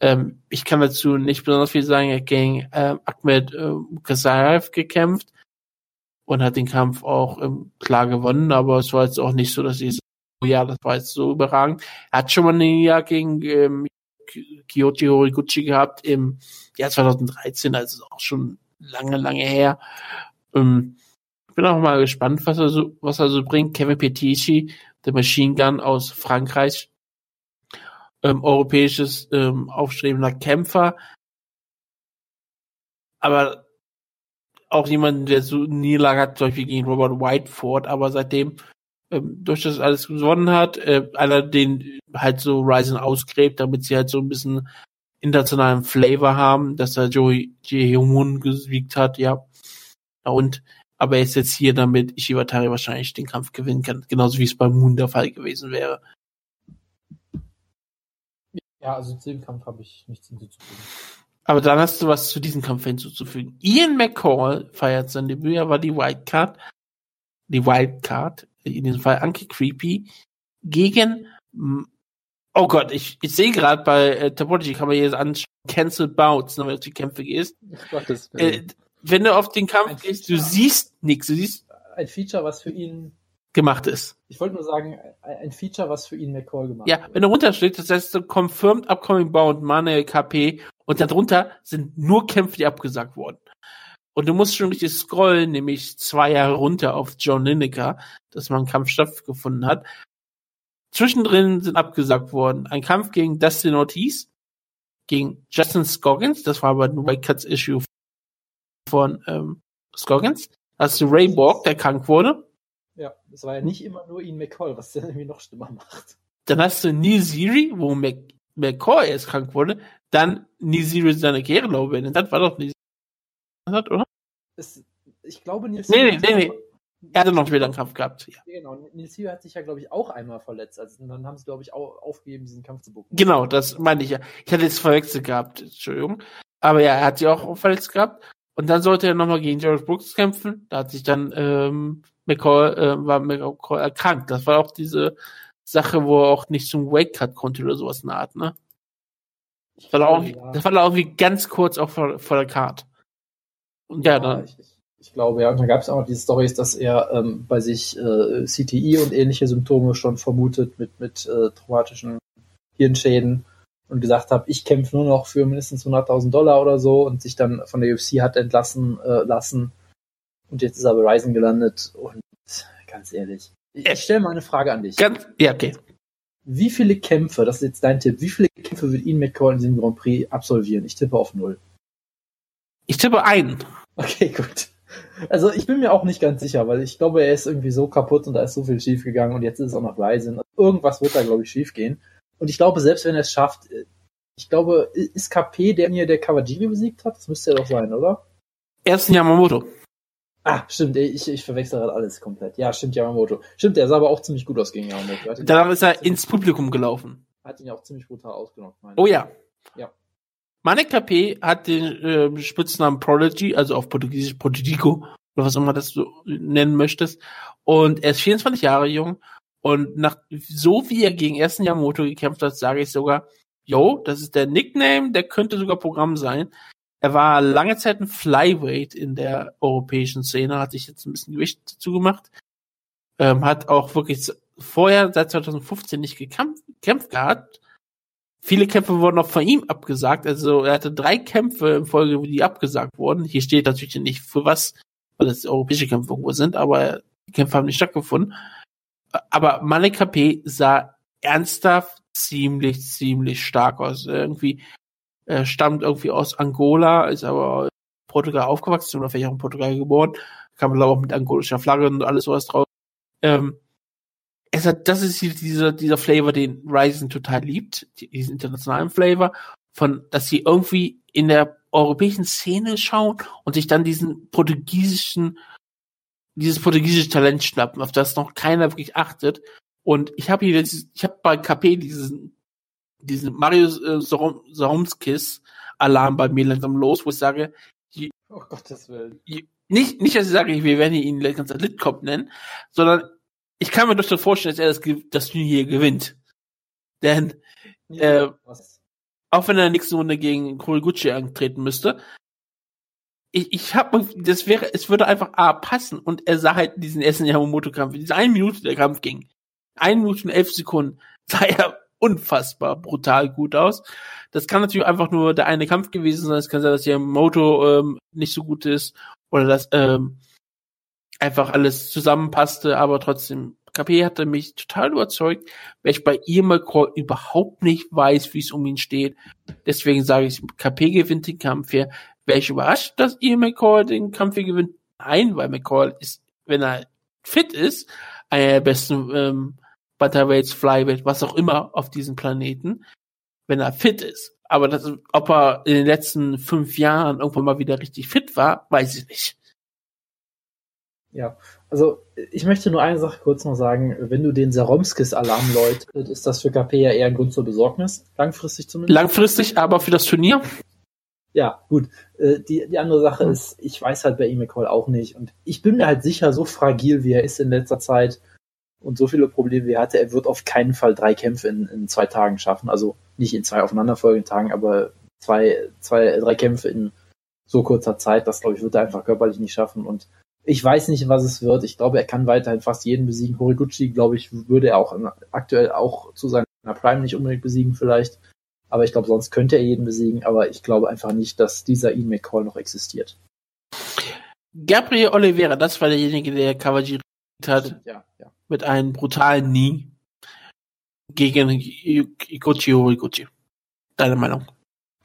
Ähm, ich kann dazu nicht besonders viel sagen. Er hat gegen äh, Ahmed äh, Kasayev gekämpft und hat den Kampf auch ähm, klar gewonnen, aber es war jetzt auch nicht so, dass ich so, ja, das war jetzt so überragend. Er hat schon mal ein Jahr gegen ähm, Kyoto Horiguchi gehabt im Jahr 2013, also auch schon lange, lange her. Ähm, bin auch mal gespannt, was er so, was er so bringt. Kevin Petici, der Machine Gun aus Frankreich, ähm, europäisches ähm, aufstrebender Kämpfer, aber auch jemand, der so Niederlage hat, zum Beispiel gegen Robert Whiteford, aber seitdem ähm, durch das alles gewonnen hat, äh, einer den halt so Ryzen ausgräbt, damit sie halt so ein bisschen internationalen Flavor haben, dass er Joey Jae-Hyun gesiegt hat, ja. Und aber er ist jetzt hier, damit Ishiwatari wahrscheinlich den Kampf gewinnen kann, genauso wie es bei Moon der Fall gewesen wäre. Ja, also zu dem Kampf habe ich nichts hinzuzufügen. Aber dann hast du was zu diesem Kampf hinzuzufügen. Ian McCall feiert sein Debüt, er war die Wildcard, die Wildcard, in diesem Fall Anki Creepy, gegen, oh Gott, ich, ich sehe gerade bei äh, Topology, kann man hier anschauen, Cancel Bouts, wenn du auf die Kämpfe gehst. Äh, wenn du auf den Kampf ein gehst, du siehst nichts. Du siehst ein Feature, was für ihn gemacht ist. Ich wollte nur sagen, ein Feature, was für ihn McCall gemacht Ja, wenn du runterschlägst, das heißt so Confirmed Upcoming Bound Manuel KP und darunter sind nur Kämpfe, die abgesagt wurden. Und du musst schon richtig scrollen, nämlich zwei Jahre runter auf John Lineker, dass man einen Kampf stattgefunden hat. Zwischendrin sind abgesagt worden. Ein Kampf gegen Dustin Ortiz, gegen Justin Scoggins, das war aber nur bei Cuts Issue von ähm, Scoggins. Hast du Ray Borg, der krank wurde. Ja, das war ja nicht immer nur Ian McCall, was der irgendwie noch schlimmer macht. Dann hast du Neil Siri, wo Mc McCoy erst krank wurde. Dann Neil Siri seine Karriere, ich. Das war doch Neil Siri, oder? Es, ich glaube, Nils Nee, nee, nee, nee. Er hatte noch später einen Kampf gehabt. Ja. Genau, Nils Siri hat sich ja, glaube ich, auch einmal verletzt. Also dann haben sie, glaube ich, auch aufgegeben, diesen Kampf zu bucken. Genau, das meinte ich ja. Ich hatte jetzt verwechselt gehabt, Entschuldigung. Aber ja, er hat sich auch verletzt gehabt. Und dann sollte er nochmal gegen Jared Brooks kämpfen. Da hat sich dann ähm, McCall, äh, war McCall erkrankt. Das war auch diese Sache, wo er auch nicht zum Wake Cut konnte oder sowas in der Art, ne? Das war, da auch, Ja. das war da irgendwie ganz kurz auch vor, vor der Card. Und ja, dann, ich, ich, glaube, ja. Und dann gab es auch noch diese Stories, dass er ähm, bei sich äh, CTI und ähnliche Symptome schon vermutet mit, mit äh, traumatischen Hirnschäden und gesagt hat, ich kämpfe nur noch für mindestens 100.000 Dollar oder so und sich dann von der UFC hat entlassen äh, lassen. Und jetzt ist er bei Ryzen gelandet und ganz ehrlich, ich, ich stelle mal eine Frage an dich. ganz, ja, okay. Wie viele Kämpfe, das ist jetzt dein Tipp, wie viele Kämpfe wird Ian McCall in diesem Grand Prix absolvieren? Ich tippe auf null. Ich tippe ein. Okay, gut. Also ich bin mir auch nicht ganz sicher, weil ich glaube, er ist irgendwie so kaputt und da ist so viel schief gegangen und jetzt ist es auch noch Ryzen. Irgendwas wird da, glaube ich, schief gehen. Und ich glaube, selbst wenn er es schafft, äh, ich glaube, ist KP der mir der Kawajiri besiegt hat? Das müsste er doch sein, oder? Ersten Yamamoto. Ah, stimmt, ich, ich verwechsel gerade alles komplett. Ja, stimmt, Yamamoto. Stimmt, der sah aber auch ziemlich gut aus gegen Yamamoto. Er Danach ist er ins Publikum gelaufen. hat ihn ja auch ziemlich brutal ausgenockt, meine Oh ja. Ja. Manek KP hat den äh, Spitznamen Prodigy, also auf Portugiesisch Prodigico, oder was immer das du nennen möchtest. Und er ist 24 Jahre jung. Und nach so wie er gegen ersten Yamamoto gekämpft hat, sage ich sogar, yo, das ist der Nickname, der könnte sogar Programm sein. Er war lange Zeit ein Flyweight in der europäischen Szene, hat sich jetzt ein bisschen Gewicht dazu gemacht. Ähm, hat auch wirklich vorher seit 2015 nicht gekämpft, gehabt. Viele Kämpfe wurden auch von ihm abgesagt. Also er hatte drei Kämpfe in Folge, die abgesagt wurden. Hier steht natürlich nicht für was, weil es europäische Kämpfe irgendwo sind, aber die Kämpfe haben nicht stattgefunden. Aber Malik KP sah ernsthaft ziemlich, ziemlich stark aus. Irgendwie er stammt irgendwie aus Angola, ist aber Portugal aufgewachsen oder vielleicht auch in Portugal geboren. Kam glaube ich auch mit angolischer Flagge und alles sowas drauf. Ähm, es hat, das ist dieser, dieser Flavor, den Ryzen total liebt, diesen internationalen Flavor, von, dass sie irgendwie in der europäischen Szene schauen und sich dann diesen portugiesischen, dieses portugiesische Talent schnappen, auf das noch keiner wirklich achtet. Und ich habe hier, dieses, ich habe bei KP diesen, diesen Mario äh, Soromskis Alarm bei mir langsam los, wo ich sage, Oh Gottes Willen. nicht, nicht, dass ich sage, wir werden ihn Zeit Litkop nennen, sondern ich kann mir durchaus vorstellen, dass er das, das Turnier hier gewinnt. Denn Äh, Was? auch wenn er in der nächsten Runde gegen Kuriguchi antreten müsste, ich, ich habe, das wäre, es würde einfach A passen und er sah halt diesen ersten Yamamoto-Kampf, diese eine Minute der Kampf ging, eine Minute und elf Sekunden, [LAUGHS] sah er unfassbar brutal gut aus. Das kann natürlich einfach nur der eine Kampf gewesen sein, es kann sein, dass Yamamoto ähm, nicht so gut ist oder dass ähm, einfach alles zusammenpasste, aber trotzdem, KP hatte mich total überzeugt, weil ich bei McCall überhaupt nicht weiß, wie es um ihn steht. Deswegen sage ich, KP gewinnt den Kampf hier. Wäre ich überrascht, dass Ian McCall den Kampf hier gewinnt? Nein, weil McCall ist, wenn er fit ist, einer der besten ähm, Butterweights, Flyweight, was auch immer auf diesem Planeten, wenn er fit ist. Aber das, ob er in den letzten fünf Jahren irgendwann mal wieder richtig fit war, weiß ich nicht. Ja, also ich möchte nur eine Sache kurz noch sagen. Wenn du den Saromskis-Alarm läutet, ist das für KP ja eher ein Grund zur Besorgnis, langfristig zumindest. Langfristig, aber für das Turnier, Ja, gut. Äh, Die, die andere Sache ist, ich weiß halt bei ihm McCall auch nicht. Und ich bin mir halt sicher, so fragil wie er ist in letzter Zeit und so viele Probleme wie er hatte, er wird auf keinen Fall drei Kämpfe in, in zwei Tagen schaffen. Also nicht in zwei aufeinanderfolgenden Tagen, aber zwei, zwei, drei Kämpfe in so kurzer Zeit. Das, glaube ich, wird er einfach körperlich nicht schaffen. Und ich weiß nicht, was es wird. Ich glaube, er kann weiterhin fast jeden besiegen. Horiguchi, glaube ich, würde er auch aktuell auch zu seiner Prime nicht unbedingt besiegen vielleicht. Aber ich glaube, sonst könnte er jeden besiegen. Aber ich glaube einfach nicht, dass dieser Ian McCall noch existiert. Gabriel Oliveira, das war derjenige, der Kawajiri hat. Ja, ja. Mit einem brutalen Nie gegen Iguchi Horiguchi. Deine Meinung?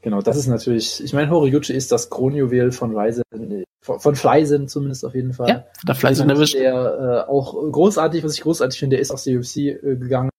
Genau, das ist natürlich, ich meine, Horiguchi ist das Kronjuwel von Ryzen, von, von Flyzen zumindest auf jeden Fall. Ja, der Flyzen erwischt. Der äh, auch großartig, was ich großartig finde, der ist aus der UFC äh, gegangen,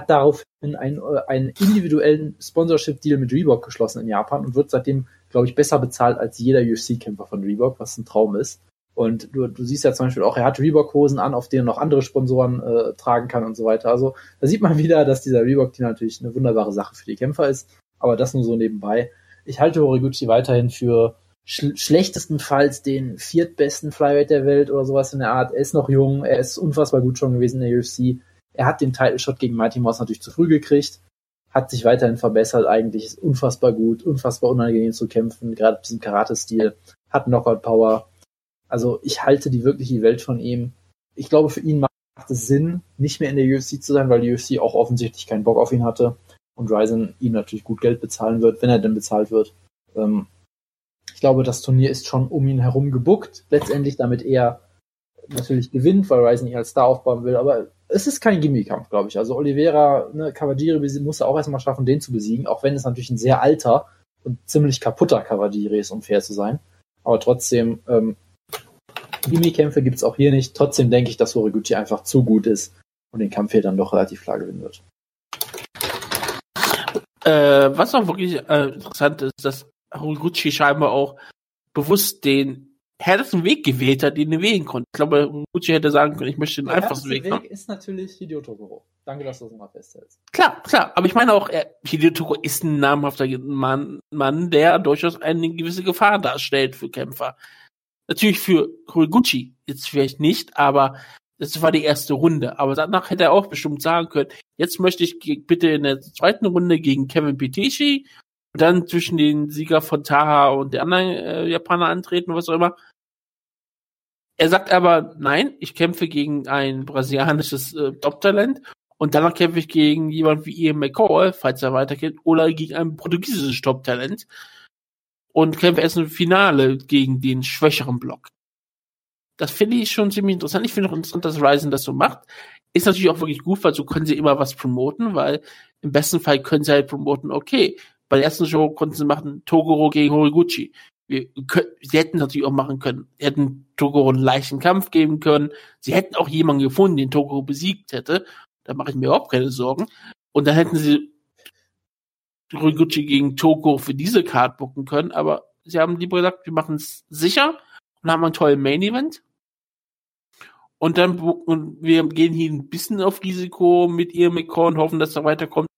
hat daraufhin einen, äh, einen individuellen Sponsorship-Deal mit Reebok geschlossen in Japan und wird seitdem, glaube ich, besser bezahlt als jeder UFC-Kämpfer von Reebok, was ein Traum ist. Und du, du siehst ja zum Beispiel auch, er hat Reebok-Hosen an, auf denen noch andere Sponsoren äh, tragen kann und so weiter. Also da sieht man [LAUGHS] wieder, dass dieser Reebok-Deal natürlich eine wunderbare Sache für die Kämpfer ist. Aber das nur so nebenbei. Ich halte Horiguchi weiterhin für sch schlechtestenfalls den viertbesten Flyweight der Welt oder sowas in der Art. Er ist noch jung, er ist unfassbar gut schon gewesen in der UFC. Er hat den Title Shot gegen Mighty Mouse natürlich zu früh gekriegt, hat sich weiterhin verbessert eigentlich, ist unfassbar gut, unfassbar unangenehm zu kämpfen, gerade mit diesem Karate-Stil, hat Knockout-Power. Also ich halte die wirklich die Welt von ihm. Ich glaube, für ihn macht es Sinn, nicht mehr in der UFC zu sein, weil die UFC auch offensichtlich keinen Bock auf ihn hatte und Ryzen ihm natürlich gut Geld bezahlen wird, wenn er denn bezahlt wird. Ähm, ich glaube, das Turnier ist schon um ihn herum gebuckt, letztendlich damit er natürlich gewinnt, weil Ryzen ihn als Star aufbauen will, aber es ist kein Gimmie-Kampf, glaube ich. Also Oliveira, ne, muss er auch erstmal schaffen, den zu besiegen, auch wenn es natürlich ein sehr alter und ziemlich kaputter Cavadieri ist, um fair zu sein. Aber trotzdem, ähm, gibt es auch hier nicht. Trotzdem denke ich, dass Horiguchi einfach zu gut ist und den Kampf hier dann doch relativ klar gewinnen wird. Äh, was auch wirklich äh, interessant ist, dass Horiguchi scheinbar auch bewusst den härtesten Weg gewählt hat, den er wählen konnte. Ich glaube, Horiguchi hätte sagen können, ich möchte den einfachsten Weg. Der Weg ist natürlich Hideo Toguro. Danke, dass du das mal festhältst. Klar, klar. Aber ich meine auch, er, Hideo Toguro ist ein namhafter Mann, Mann, der durchaus eine gewisse Gefahr darstellt für Kämpfer. Natürlich für Horiguchi jetzt vielleicht nicht, aber das war die erste Runde. Aber danach hätte er auch bestimmt sagen können, jetzt möchte ich bitte in der zweiten Runde gegen Kevin Piteshi und dann zwischen den Sieger von Taha und der anderen äh, Japaner antreten, was auch immer. Er sagt aber, nein, ich kämpfe gegen ein brasilianisches äh, Top-Talent und danach kämpfe ich gegen jemand wie Ian McCall, falls er weitergeht, oder gegen ein portugiesisches Top-Talent und kämpfe erst im Finale gegen den schwächeren Block das finde ich schon ziemlich interessant. Ich finde auch interessant, dass Ryzen das so macht. Ist natürlich auch wirklich gut, weil so können sie immer was promoten, weil im besten Fall können sie halt promoten, okay, bei der ersten Show konnten sie machen Togoro gegen Horiguchi. Wir, sie hätten natürlich auch machen können, sie hätten Togoro einen leichten Kampf geben können. Sie hätten auch jemanden gefunden, den Togoro besiegt hätte. Da mache ich mir überhaupt keine Sorgen. Und dann hätten sie Horiguchi gegen Togoro für diese Card bucken können, aber sie haben lieber gesagt, wir machen es sicher und haben einen tollen Main Event und dann und wir gehen hier ein bisschen auf Risiko mit ihr McCall und hoffen, dass er weiterkommt.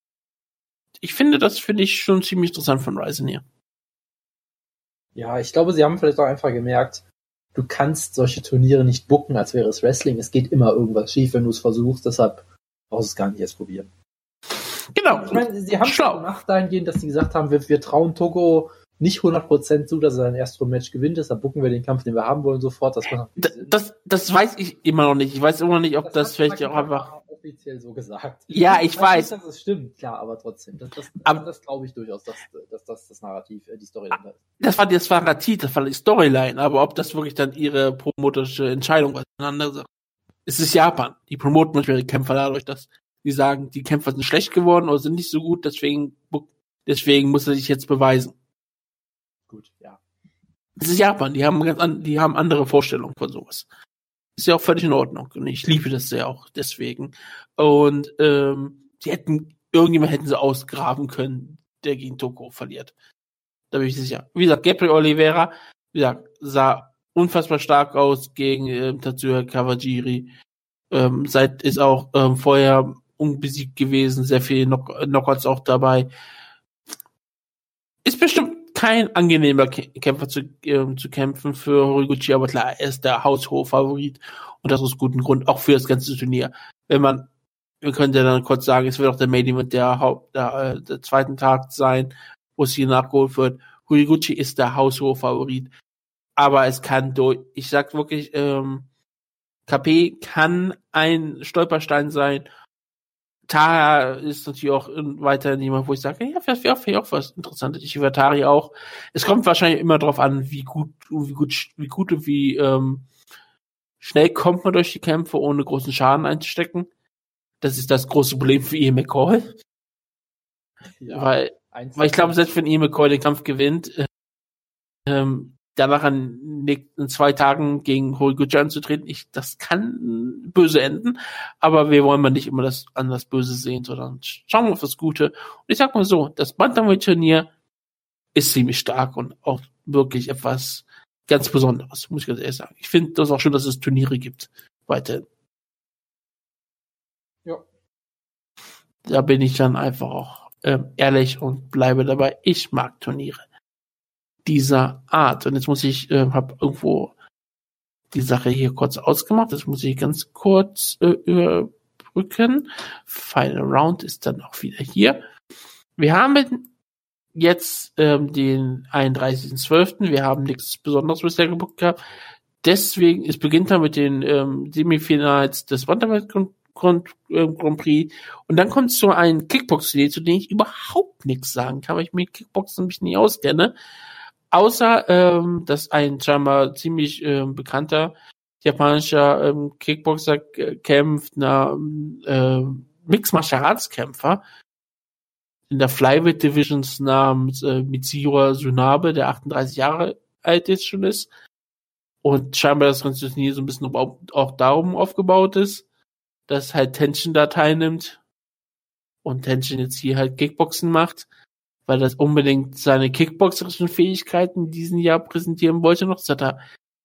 Ich finde, das finde ich schon ziemlich interessant von Ryzen hier. Ja, ich glaube, sie haben vielleicht auch einfach gemerkt, du kannst solche Turniere nicht bucken, als wäre es Wrestling. Es geht immer irgendwas schief, wenn du es versuchst, deshalb brauchst du es gar nicht erst probieren. Genau. Ich meine, sie haben es gemacht dahingehend, dass sie gesagt haben, wir, wir trauen Togo nicht 100% zu, dass er sein erstes Match gewinnt, deshalb bucken wir den Kampf, den wir haben wollen, sofort. Das, das, das, das weiß ich immer noch nicht. Ich weiß immer noch nicht, ob das, das vielleicht auch einfach offiziell so gesagt. Ja, ich, ich weiß. Nicht, dass es stimmt, klar, aber trotzdem. Das, das, aber, das glaube ich durchaus, dass, dass, dass das Narrativ, äh, die Storyline ist. Das war das Narrativ, das war die Storyline, aber ob das wirklich dann ihre promotorische Entscheidung Sache. Es ist Japan. Die promoten manchmal die Kämpfer dadurch, dass die sagen, die Kämpfer sind schlecht geworden oder sind nicht so gut, deswegen, deswegen muss er sich jetzt beweisen. Es ist Japan, die haben ganz an, die haben andere Vorstellungen von sowas. Ist ja auch völlig in Ordnung. Und ich liebe das ja auch deswegen. Und ähm, sie hätten, irgendjemand hätten sie ausgraben können, der gegen Toko verliert. Da bin ich sicher. Wie gesagt, Gabriel Oliveira, wie gesagt, sah unfassbar stark aus gegen ähm, Tatsuya Kawajiri. Ähm, seit ist auch ähm, vorher unbesiegt gewesen, sehr viele Knockouts auch dabei. Ist bestimmt kein angenehmer Kämpfer zu, äh, zu kämpfen für Horiguchi, aber klar, er ist der haushohe Favorit und das aus gutem Grund, auch für das ganze Turnier. Wenn man, wir können ja dann kurz sagen, es wird auch der Main Event der, Haupt, der, äh, der zweiten Tag sein, wo es hier nachgeholt wird. Horiguchi ist der haushohe Favorit. aber es kann durch, ich sag wirklich, ähm, KP kann ein Stolperstein sein. Tara ist natürlich auch weiterhin jemand, wo ich sage, ja, vielleicht wäre auch, auch was Interessantes. Ich über Tari auch. Es kommt wahrscheinlich immer darauf an, wie gut, wie gut, wie gut und wie ähm, schnell kommt man durch die Kämpfe, ohne großen Schaden einzustecken. Das ist das große Problem für Ian McCall. Ja, weil, weil ich glaube, selbst wenn Ian McCall den Kampf gewinnt, äh, ähm, danach an in zwei Tagen gegen Holger anzutreten, ich, das kann böse enden, aber wir wollen mal nicht immer das an das Böse sehen, sondern schauen wir auf das Gute. Und ich sag mal so, das Bantamweight-Turnier ist ziemlich stark und auch wirklich etwas ganz Besonderes, muss ich ganz ehrlich sagen. Ich finde das auch schön, dass es Turniere gibt. Weiterhin. Ja. Da bin ich dann einfach auch ähm, ehrlich und bleibe dabei. Ich mag Turniere dieser Art. Und jetzt muss ich, äh, habe irgendwo die Sache hier kurz ausgemacht. Das muss ich ganz kurz äh, überbrücken. Final Round ist dann auch wieder hier. Wir haben jetzt ähm, den 31.12. Wir haben nichts Besonderes bisher gebucht gehabt. Deswegen, es beginnt dann mit den ähm, Semifinals des Bantamweight Grand, äh, Grand Prix. Und dann kommt es zu einem Kickbox-Turnier, zu dem ich überhaupt nichts sagen kann, weil ich mit Kickboxen mich nicht auskenne. Außer, ähm, dass ein scheinbar ziemlich ähm, bekannter japanischer ähm, Kickboxer kämpft, einer äh, Mixed Martial Arts Kämpfer in der Flyweight Divisions namens äh, Mitsuya Sunabe, der 38 Jahre alt jetzt schon ist. Und scheinbar das ganze Turnier so ein bisschen auch, auch darum aufgebaut ist, dass halt Tension da teilnimmt und Tension jetzt hier halt Kickboxen macht weil das unbedingt seine kickboxerischen Fähigkeiten in diesem Jahr präsentieren wollte noch. Das hat er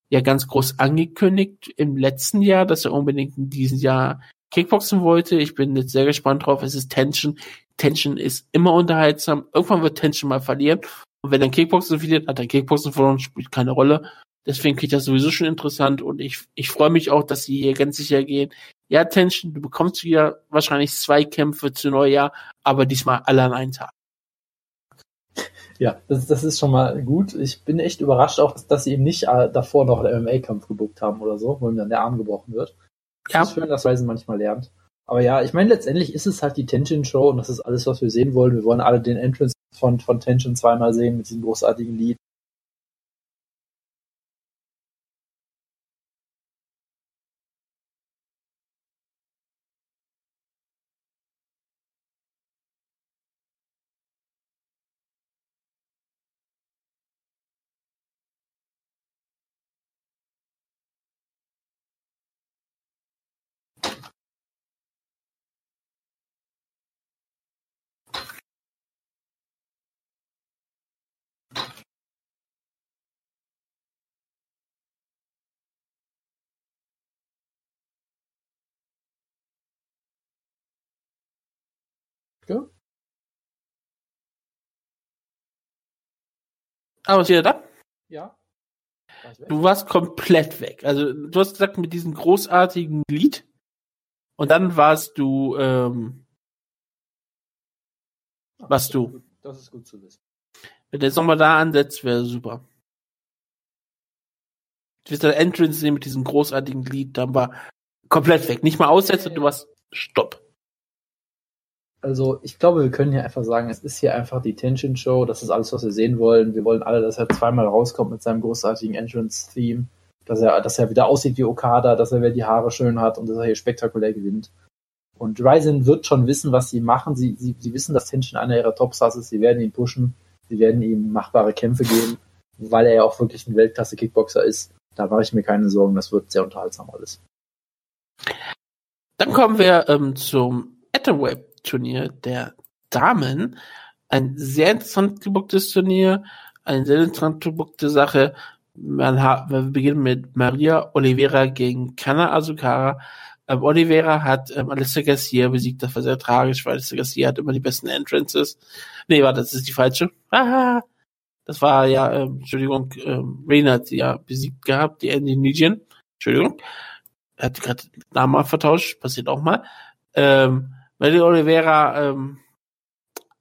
ja ganz groß angekündigt im letzten Jahr, dass er unbedingt in diesem Jahr Kickboxen wollte. Ich bin jetzt sehr gespannt drauf. Es ist Tension. Tension ist immer unterhaltsam. Irgendwann wird Tension mal verlieren. Und wenn er Kickboxen verliert, hat er Kickboxen verloren, spielt keine Rolle. Deswegen kriegt das sowieso schon interessant und ich, ich freue mich auch, dass sie hier ganz sicher gehen. Ja, Tension, du bekommst wieder wahrscheinlich zwei Kämpfe zu Neujahr, aber diesmal alle an einem Tag. Ja, das, das ist schon mal gut. Ich bin echt überrascht auch, dass, dass sie eben nicht äh, davor noch einen MMA-Kampf gebuckt haben oder so, wo ihm dann der Arm gebrochen wird. Ja. Das ist schön, dass Ryzen manchmal lernt. Aber ja, ich meine, letztendlich ist es halt die Tension-Show und das ist alles, was wir sehen wollen. Wir wollen alle den Entrance von, von Tension zweimal sehen mit diesem großartigen Lied. Aber ist wieder da? Ja. Du warst komplett weg. Also du hast gesagt mit diesem großartigen Lied und dann warst du ähm, was du. Das ist gut zu wissen. Wenn der Sommer da ansetzt, wäre super. Du wirst der Entrance sehen mit diesem großartigen Lied, dann war komplett weg. Nicht mal aussetzen, du warst Stopp. Also ich glaube, wir können hier einfach sagen, es ist hier einfach die Tension Show. Das ist alles, was wir sehen wollen. Wir wollen alle, dass er zweimal rauskommt mit seinem großartigen Entrance-Theme. Dass er, dass er wieder aussieht wie Okada, dass er wieder die Haare schön hat und dass er hier spektakulär gewinnt. Und Ryzen wird schon wissen, was sie machen. Sie, sie, sie wissen, dass Tension einer ihrer Topstars ist. Sie werden ihn pushen. Sie werden ihm machbare Kämpfe geben, weil er ja auch wirklich ein Weltklasse-Kickboxer ist. Da mache ich mir keine Sorgen. Das wird sehr unterhaltsam alles. Dann kommen wir ähm, zum Atomwave Turnier der Damen. Ein sehr interessant gebucktes Turnier, eine sehr interessant gebuckte Sache. Man hat, wir beginnen mit Maria Oliveira gegen Kana Azukara. Ähm, Oliveira hat ähm, Alissa Garcia besiegt, das war sehr tragisch, weil Alissa Garcia hat immer die besten Entrances. Nee, warte, das ist die falsche. Ah, das war ja, ähm, Entschuldigung, ähm, Reina hat sie ja besiegt gehabt, die Indonesian. Entschuldigung. Er hat gerade Namen vertauscht, passiert auch mal. Ähm, Melly Oliveira ähm,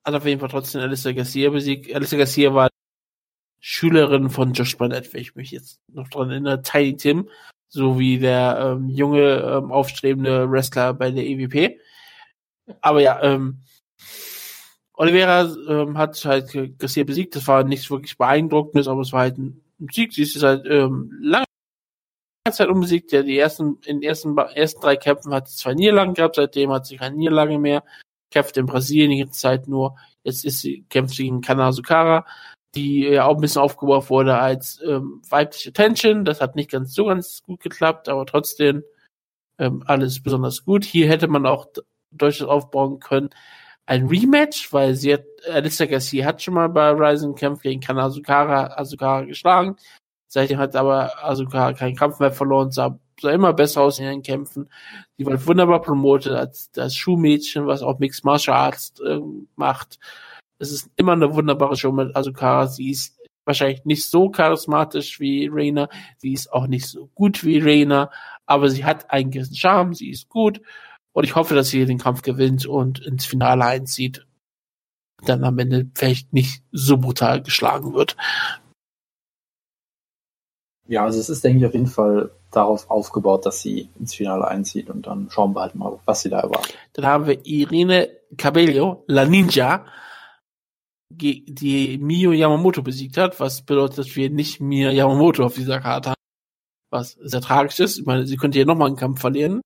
hat auf jeden Fall trotzdem Alistair Garcia besiegt. Alistair Garcia war Schülerin von Josh Barnett, wenn ich mich jetzt noch dran erinnere, Tiny Tim, so wie der ähm, junge, ähm, aufstrebende Wrestler bei der EWP. Aber ja, ähm, Oliveira ähm, hat halt Garcia besiegt. Das war nichts wirklich beeindruckendes, aber es war halt ein Sieg. Sie ist halt ähm, lange Zeit unbesiegt. Ja, die ersten, in den ersten, ersten drei Kämpfen hat sie zwei Niederlagen gehabt. Seitdem hat sie keine Niederlage mehr. Kämpft in Brasilien die ganze Zeit nur. Jetzt ist sie, kämpft sie gegen Kana Sukara die ja auch ein bisschen aufgebaut wurde als ähm, weibliche Tension. Das hat nicht ganz so ganz gut geklappt, aber trotzdem ähm, alles besonders gut. Hier hätte man auch durchaus aufbauen können. Ein Rematch, weil sie hat, Alicia Garcia hat schon mal bei Rising Kampf gegen Kana Asukara, Asukara geschlagen. Seitdem hat aber Asukara keinen Kampf mehr verloren, sah, sah immer besser aus in ihren Kämpfen. Sie war wunderbar promotet als das Schuhmädchen, was auch Mixed Martial Arts äh, macht. Es ist immer eine wunderbare Show mit Asuka. Sie ist wahrscheinlich nicht so charismatisch wie Reina. Sie ist auch nicht so gut wie Reina, aber sie hat einen gewissen Charme. Sie ist gut. Und ich hoffe, dass sie den Kampf gewinnt und ins Finale einzieht. Dann am Ende vielleicht nicht so brutal geschlagen wird. Ja, also es ist, denke ich, auf jeden Fall darauf aufgebaut, dass sie ins Finale einzieht und dann schauen wir halt mal, was sie da erwartet. Dann haben wir Irene Cabello, La Ninja, die Mio Yamamoto besiegt hat, was bedeutet, dass wir nicht Mio Yamamoto auf dieser Karte haben, was sehr tragisch ist. Ich meine, sie könnte hier nochmal einen Kampf verlieren.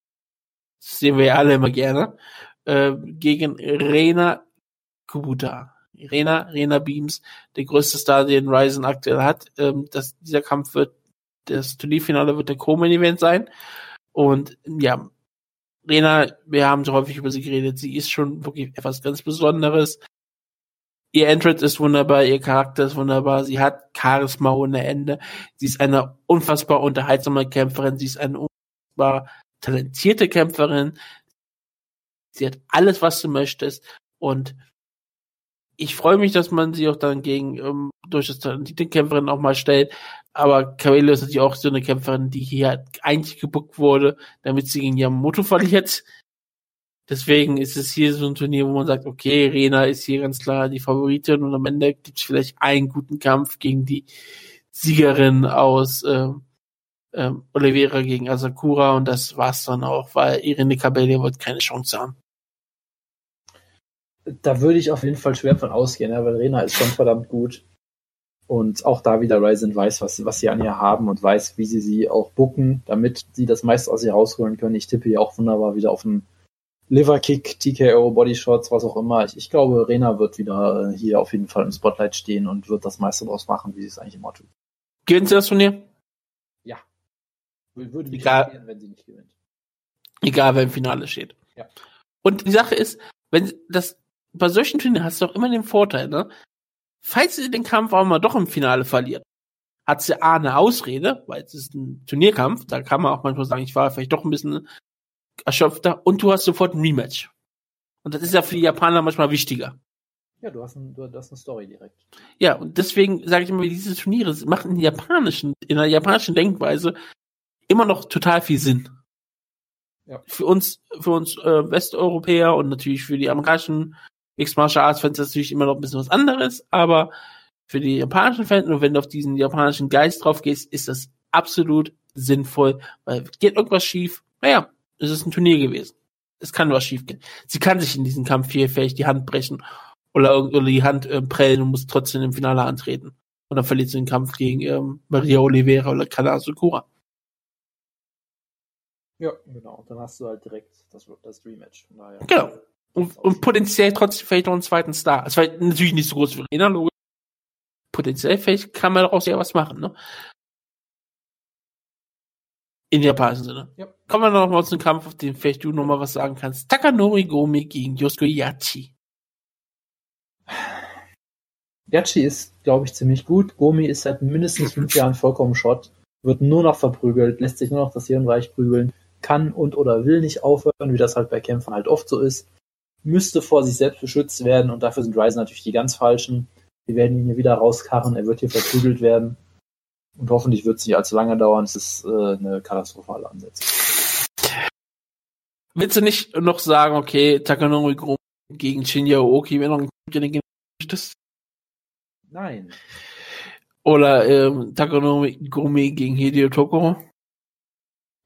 Das sehen wir ja alle immer gerne. Äh, gegen Rena Kubuta. Rena, Rena Beams, der größte Star, den Ryzen aktuell hat. Ähm, das, dieser Kampf wird, das Turnierfinale wird der Co-Main-Event sein. Und ja, Rena, wir haben so häufig über sie geredet, sie ist schon wirklich etwas ganz Besonderes. Ihr Entrance ist wunderbar, ihr Charakter ist wunderbar, sie hat Charisma ohne Ende, sie ist eine unfassbar unterhaltsame Kämpferin, sie ist eine unfassbar talentierte Kämpferin, sie hat alles, was du möchtest. Und ich freue mich, dass man sie auch dann gegen ähm, durch das talentierte Kämpferin auch mal stellt, aber Cabello ist natürlich auch so eine Kämpferin, die hier eigentlich gebuckt wurde, damit sie gegen Yamamoto verliert. Deswegen ist es hier so ein Turnier, wo man sagt, okay, Rena ist hier ganz klar die Favoritin und am Ende gibt es vielleicht einen guten Kampf gegen die Siegerin aus äh, äh, Oliveira gegen Asakura und das war's dann auch, weil Irene Cabello wird keine Chance haben. Da würde ich auf jeden Fall schwer von ausgehen, ja, weil Rena ist schon verdammt gut. Und auch da wieder Ryzen weiß, was, was sie an ihr haben und weiß, wie sie sie auch bucken, damit sie das meiste aus ihr rausholen können. Ich tippe hier auch wunderbar wieder auf einen Liverkick, TKO, Bodyshots, was auch immer. Ich, ich glaube, Rena wird wieder äh, hier auf jeden Fall im Spotlight stehen und wird das meiste draus machen, wie sie es eigentlich immer tut. Gewinnt sie das Turnier? Ja. Würde mich Egal. wenn sie nicht gewinnt. Egal, wer im Finale steht. Ja. Und die Sache ist, wenn das bei solchen Turnieren hast du auch immer den Vorteil, ne? Falls sie den Kampf auch mal doch im Finale verliert, hat sie A eine Ausrede, weil es ist ein Turnierkampf, da kann man auch manchmal sagen, ich war vielleicht doch ein bisschen erschöpfter und du hast sofort ein Rematch. Und das ist ja für die Japaner manchmal wichtiger. Ja, du hast, ein, du hast eine Story direkt. Ja, und deswegen sage ich immer, diese Turniere machen in der japanischen, in der japanischen Denkweise immer noch total viel Sinn. Ja. Für uns, für uns äh, Westeuropäer und natürlich für die amerikanischen Mixed Martial Arts Fans ist natürlich immer noch ein bisschen was anderes, aber für die japanischen Fans, und wenn du auf diesen japanischen Geist drauf gehst, ist das absolut sinnvoll, weil geht irgendwas schief, naja, es ist ein Turnier gewesen. Es kann was schiefgehen. Sie kann sich in diesem Kampf hier vielleicht die Hand brechen oder, oder die Hand äh, prellen und muss trotzdem im Finale antreten. Und dann verliert sie den Kampf gegen ähm, Maria Oliveira oder Kana Asukura. Ja, genau. Dann hast du halt direkt das, das Rematch. Naja. Genau. Und, und potenziell trotzdem vielleicht noch einen zweiten Star. Es war natürlich nicht so groß wie Rena, logisch. Potenziell vielleicht kann man daraus ja was machen, ne? In japanischen Sinne. Ja. Kommen wir noch mal zum Kampf, auf den vielleicht du noch mal was sagen kannst. Takanori Gomi gegen Yosuke Yachi. Yachi ist, glaube ich, ziemlich gut. Gomi ist seit mindestens fünf Jahren vollkommen Schrott, wird nur noch verprügelt, lässt sich nur noch das Hirnreich prügeln, kann und oder will nicht aufhören, wie das halt bei Kämpfen halt oft so ist. Müsste vor sich selbst beschützt werden und dafür sind Ryzen natürlich die ganz falschen. Die werden ihn hier wieder rauskarren, er wird hier verprügelt werden. Und hoffentlich wird es nicht allzu lange dauern. Es ist äh, eine katastrophale Ansetzung. Willst du nicht noch sagen, okay, Takanori gegen Shinya Oki, wenn noch ein den möchtest? Nein. Oder ähm, Takanori Gomi gegen Hideo Tokoro.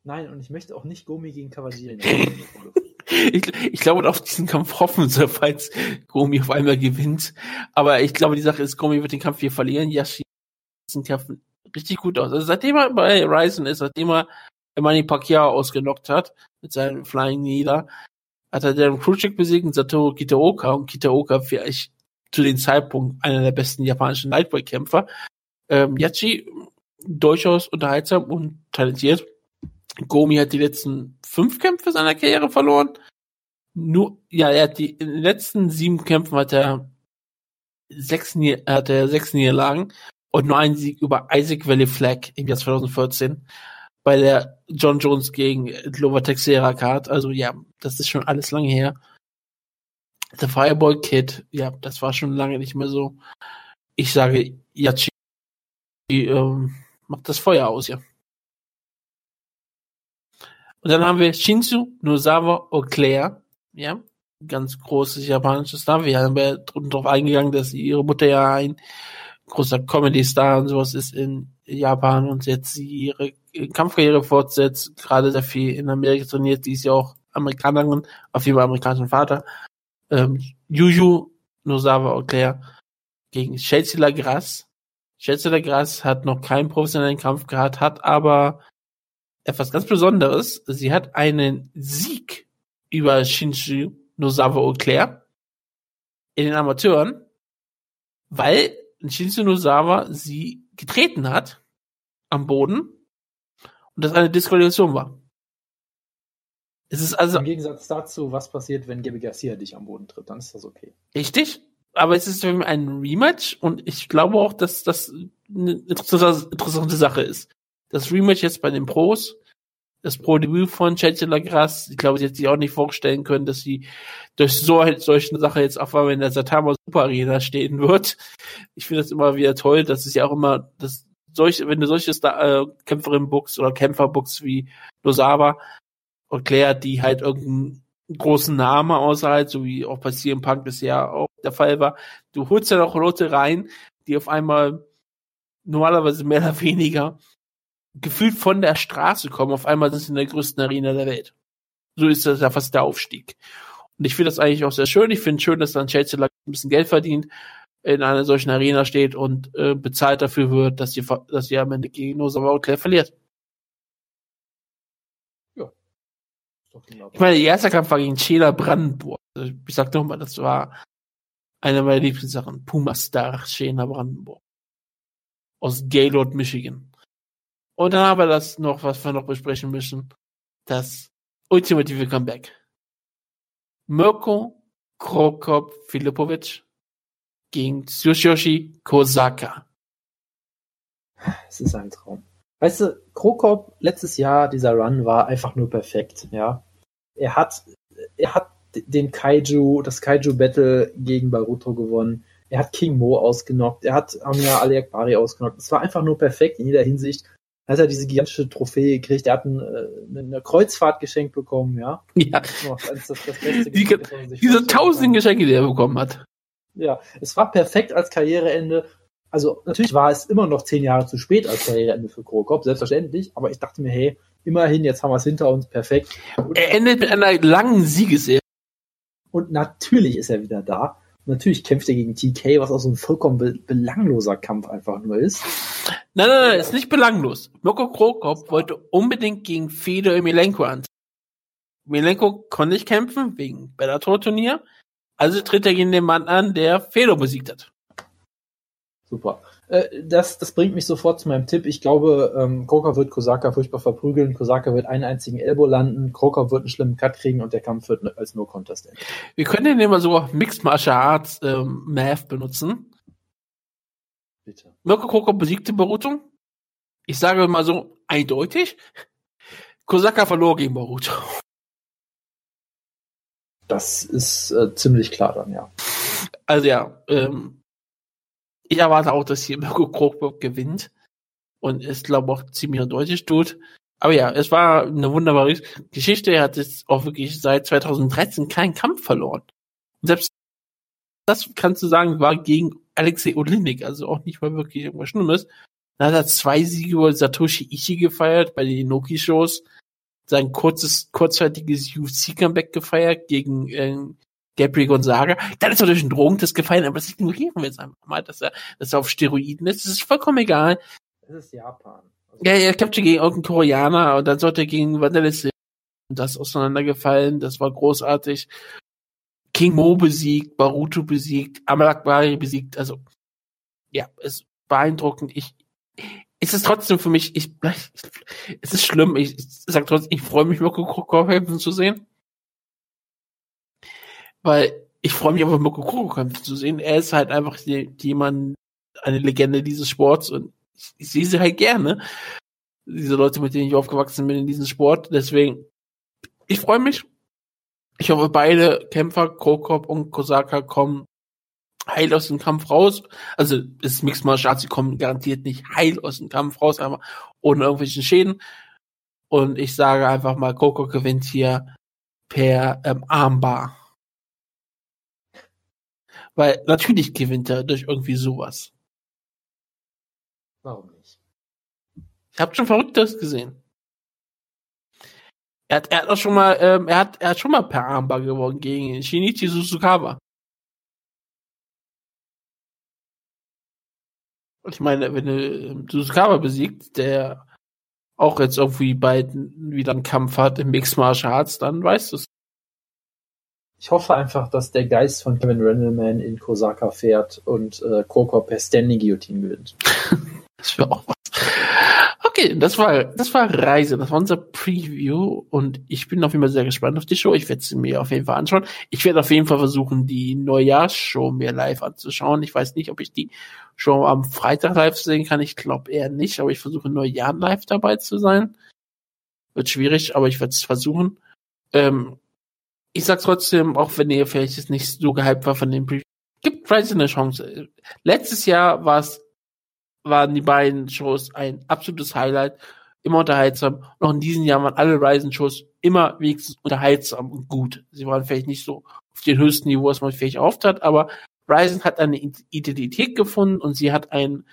Nein, und ich möchte auch nicht Gomi gegen Kawajiri. [LAUGHS] ich, ich glaube, auf diesen Kampf hoffen sie, falls Gomi auf einmal gewinnt. Aber ich glaube, die Sache ist, Gomi wird den Kampf hier verlieren. Yashi diesen Kampf richtig gut aus. Also seitdem er bei Ryzen ist, seitdem er Manny Pacquiao ausgenockt hat, mit seinem Flying Nieder, hat er Darren Kruchik besiegt und Satoru Kitaoka und Kitaoka vielleicht zu dem Zeitpunkt einer der besten japanischen Lightweight-Kämpfer. Ähm, Yachi durchaus unterhaltsam und talentiert. Gomi hat die letzten fünf Kämpfe seiner Karriere verloren. Nur, ja, er hat die in den letzten sieben Kämpfen hat er sechs, hat er sechs Niederlagen und nur einen Sieg über Isaac Valley Flag im Jahr 2014 bei der John Jones gegen Glover Texera Card. Also ja, das ist schon alles lange her. The Fireball Kid, ja, das war schon lange nicht mehr so. Ich sage, Yachi ähm, macht das Feuer aus, ja. Und dann haben wir Shinsu Nozawa Oclair, ja, ganz großes japanisches Star. Wir haben ja darauf eingegangen, dass ihre Mutter ja ein großer Comedy-Star und sowas ist in Japan und jetzt sie ihre Kampfkarriere fortsetzt, gerade sehr viel in Amerika trainiert, die ist ja auch Amerikanerin, auf jeden Fall amerikanischen Vater. Ähm, Juju Nozawa Oclair gegen Chelsea Lagras. Chelsea Lagras hat noch keinen professionellen Kampf gehabt, hat aber etwas ganz Besonderes. Sie hat einen Sieg über Shinju Nozawa Oclair in den Amateuren, weil Shinju Nozawa sie getreten hat am Boden und das eine Disqualifikation war. Es ist also im Gegensatz dazu, was passiert, wenn Gabi Garcia dich am Boden tritt, dann ist das okay. Richtig, aber es ist ein Rematch und ich glaube auch, dass das eine interessante, interessante Sache ist. Das Rematch jetzt bei den Pros, das Pro-Debüt von Chelsea Lagras, ich glaube, sie hätte sich auch nicht vorstellen können, dass sie durch so solche Sache jetzt auf einmal in der Satama Super Arena stehen wird. Ich finde das immer wieder toll, das ist ja auch immer, das solche, wenn du solche Star äh, Kämpferin bookst oder Kämpfer bookst wie Losava und Claire, die halt irgendeinen großen Namen außerhalb, so wie auch bei CM Punk das ja auch der Fall war, du holst ja noch Leute rein, die auf einmal normalerweise mehr oder weniger gefühlt von der Straße kommen, auf einmal sind sie in der größten Arena der Welt. So ist das ja fast der Aufstieg. Und ich finde das eigentlich auch sehr schön. Ich finde schön, dass dann Chelsea ein bisschen Geld verdient, in einer solchen Arena steht und äh, bezahlt dafür wird, dass sie, dass sie am Ende gegen Nosawa Claire verliert. Ja. Ich meine, der erste Kampf war gegen Chela Brandenburg. Also ich sag nochmal, das war eine meiner Lieblingssachen. Puma Star Chela Brandenburg. Aus Gaylord, Michigan. Und dann haben wir das noch, was wir noch besprechen müssen. Das ultimative Comeback. Mirko Krokop Filipovic gegen Tsuyoshi Kosaka. Es ist ein Traum. Weißt du, Krokop letztes Jahr, dieser Run war einfach nur perfekt, ja. Er hat, er hat den Kaiju, das Kaiju Battle gegen Baruto gewonnen. Er hat King Mo ausgenockt. Er hat Amia Aliakbari ausgenockt. Es war einfach nur perfekt in jeder Hinsicht hat er diese gigantische Trophäe gekriegt. Er hat ein, äh, eine Kreuzfahrt geschenkt bekommen, ja. Ja. Das, das, das Beste [LAUGHS] die, diese tausend Geschenke, die er bekommen hat. Ja, es war perfekt als Karriereende. Also natürlich war es immer noch zehn Jahre zu spät als Karriereende für Krokop, selbstverständlich. Aber ich dachte mir, hey, immerhin, jetzt haben wir es hinter uns, perfekt. Und er endet mit einer langen Siegesserie. Und natürlich ist er wieder da. Natürlich kämpft er gegen TK, was auch so ein vollkommen be belangloser Kampf einfach nur ist. Nein, nein, nein, ist nicht belanglos. Mirko Krokop wollte unbedingt gegen Fedor Milenko an. Milenko konnte nicht kämpfen, wegen Bellator-Turnier. Also tritt er gegen den Mann an, der Fedor besiegt hat. Super. Äh, das, das bringt mich sofort zu meinem Tipp. Ich glaube, ähm, Kroker wird Kosaka furchtbar verprügeln. Kosaka wird einen einzigen Elbow landen. Kroker wird einen schlimmen Cut kriegen und der Kampf wird als No Contest enden. Wir können den immer so Mixed Martial Arts ähm, Math benutzen. Bitte. Mirko Kroker besiegte Baruto. Ich sage mal so eindeutig. Kosaka verlor gegen Baruto. Das ist äh, ziemlich klar dann, ja. Also ja, ähm, ich erwarte auch, dass hier Mirko Krokop gewinnt und es glaube auch ziemlich deutlich tut. Aber ja, es war eine wunderbare Geschichte. Er hat jetzt auch wirklich seit 2013 keinen Kampf verloren. Und selbst das kannst du sagen, war gegen Alexei Olinik, also auch nicht mal wirklich irgendwas Schlimmes. Dann hat er zwei Siege über Satoshi Ishii gefeiert bei den Inoki-Shows. Sein kurzes, kurzzeitiges UFC-Comeback gefeiert gegen äh, Gabriel Gonzaga. Dann ist er durch einen Drogentest gefallen, aber das ignorieren wir jetzt einfach mal, dass er, dass er auf Steroiden ist. Das ist vollkommen egal. Das ist Japan. Also ja, er kämpfte gegen irgendeinen Koreaner und dann sollte er gegen Wanderlist das auseinandergefallen. Das war großartig. King Mo besiegt, Baruto besiegt, Amalakbari besiegt. Also, ja, es ist beeindruckend. Ich, es ist trotzdem für mich, ich, [LAUGHS] es ist schlimm. Ich, ich sag trotzdem, ich freue mich, Mokoko kämpfen zu sehen. Weil ich freue mich auf Mokoko kämpfen zu sehen. Er ist halt einfach jemand, eine Legende dieses Sports und ich, ich sehe sie halt gerne. Diese Leute, mit denen ich aufgewachsen bin in diesem Sport. Deswegen, ich freue mich. Ich hoffe, beide Kämpfer, Krokop und Kosaka, kommen heil aus dem Kampf raus. Also es ist Mixed Martial Arts, sie kommen garantiert nicht heil aus dem Kampf raus, aber ohne irgendwelchen Schäden. Und ich sage einfach mal, Coco gewinnt hier per ähm, Armbar. Weil natürlich gewinnt er durch irgendwie sowas. Warum nicht? Ich habe schon Verrücktes gesehen. Er hat, er hat auch schon mal, ähm, er hat, er hat schon mal per Armbar gewonnen gegen Shinichi Suzukawa. Und ich meine, wenn du ähm, Suzukawa besiegt, der auch jetzt irgendwie bald wieder einen Kampf hat im Mixed Martial Arts, dann weißt du es. Ich hoffe einfach, dass der Geist von Kevin Randleman in Kosaka fährt und äh, Koko per Standing Guillotine gewinnt. [LAUGHS] das wäre auch was. Okay, das war, das war Reise, das war unser Preview und ich bin auf jeden Fall sehr gespannt auf die Show. Ich werde sie mir auf jeden Fall anschauen. Ich werde auf jeden Fall versuchen, die Neujahrsshow mir live anzuschauen. Ich weiß nicht, ob ich die Show am Freitag live sehen kann. Ich glaube eher nicht, aber ich versuche Neujahr live dabei zu sein. Wird schwierig, aber ich werde es versuchen. Ähm, ich sag trotzdem, auch wenn ihr vielleicht jetzt nicht so gehypt war von dem Preview, gibt Rise eine Chance. Letztes Jahr war es waren die beiden Shows ein absolutes Highlight, immer unterhaltsam. Und auch in diesem Jahr waren alle Ryzen-Shows immer wenigstens unterhaltsam und gut. Sie waren vielleicht nicht so auf dem höchsten Niveau, was man vielleicht erhofft hat, aber Ryzen hat eine Identität gefunden und sie hat ein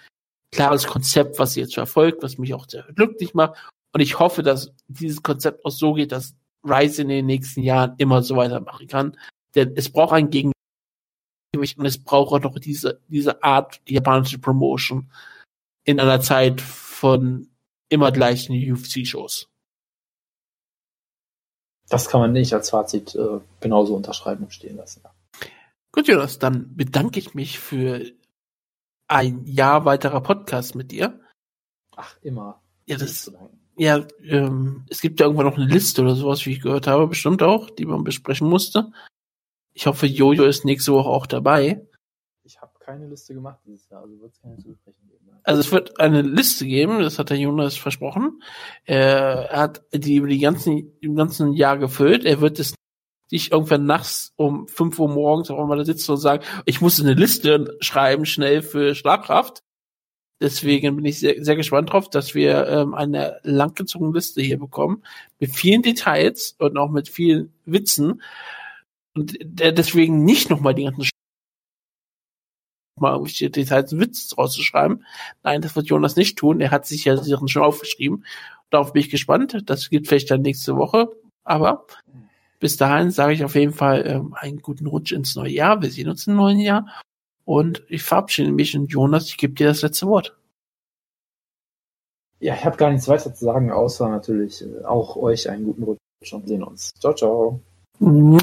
klares Konzept, was sie jetzt verfolgt, was mich auch sehr glücklich macht. Und ich hoffe, dass dieses Konzept auch so geht, dass Ryzen in den nächsten Jahren immer so weitermachen kann. Denn es braucht ein Gegengewicht und es braucht auch noch diese, diese Art japanische Promotion in einer Zeit von immer gleichen UFC-Shows. Das kann man nicht als Fazit äh, genauso unterschreiben und stehen lassen. Gut, Jonas, dann bedanke ich mich für ein Jahr weiterer Podcast mit dir. Ach, immer. Ja, das, ja, ähm, es gibt ja irgendwann noch eine Liste oder sowas, wie ich gehört habe, bestimmt auch, die man besprechen musste. Ich hoffe, Jojo ist nächste Woche auch dabei. Ich habe keine Liste gemacht dieses Jahr, also wird es keine zu besprechen geben. Also es wird eine Liste geben, das hat der Jonas versprochen. Er hat die über die ganzen, im ganzen Jahr gefüllt. Er wird es nicht irgendwann nachts um 5 Uhr morgens auch mal da sitzen und sagen, ich muss eine Liste schreiben, schnell für Schlagkraft. Deswegen bin ich sehr, sehr gespannt drauf, dass wir ähm, eine langgezogene Liste hier bekommen, mit vielen Details und auch mit vielen Witzen. Und deswegen nicht nochmal die ganzen mal irgendwelche Details einen Witz rauszuschreiben. Nein, das wird Jonas nicht tun. Er hat sich ja schon aufgeschrieben. Darauf bin ich gespannt. Das geht vielleicht dann nächste Woche. Aber bis dahin sage ich auf jeden Fall ähm, einen guten Rutsch ins neue Jahr. Wir sehen uns im neuen Jahr. Und ich verabschiede mich und Jonas, ich gebe dir das letzte Wort. Ja, ich habe gar nichts weiter zu sagen, außer natürlich äh, auch euch einen guten Rutsch und sehen uns. Ciao, ciao. Mhm.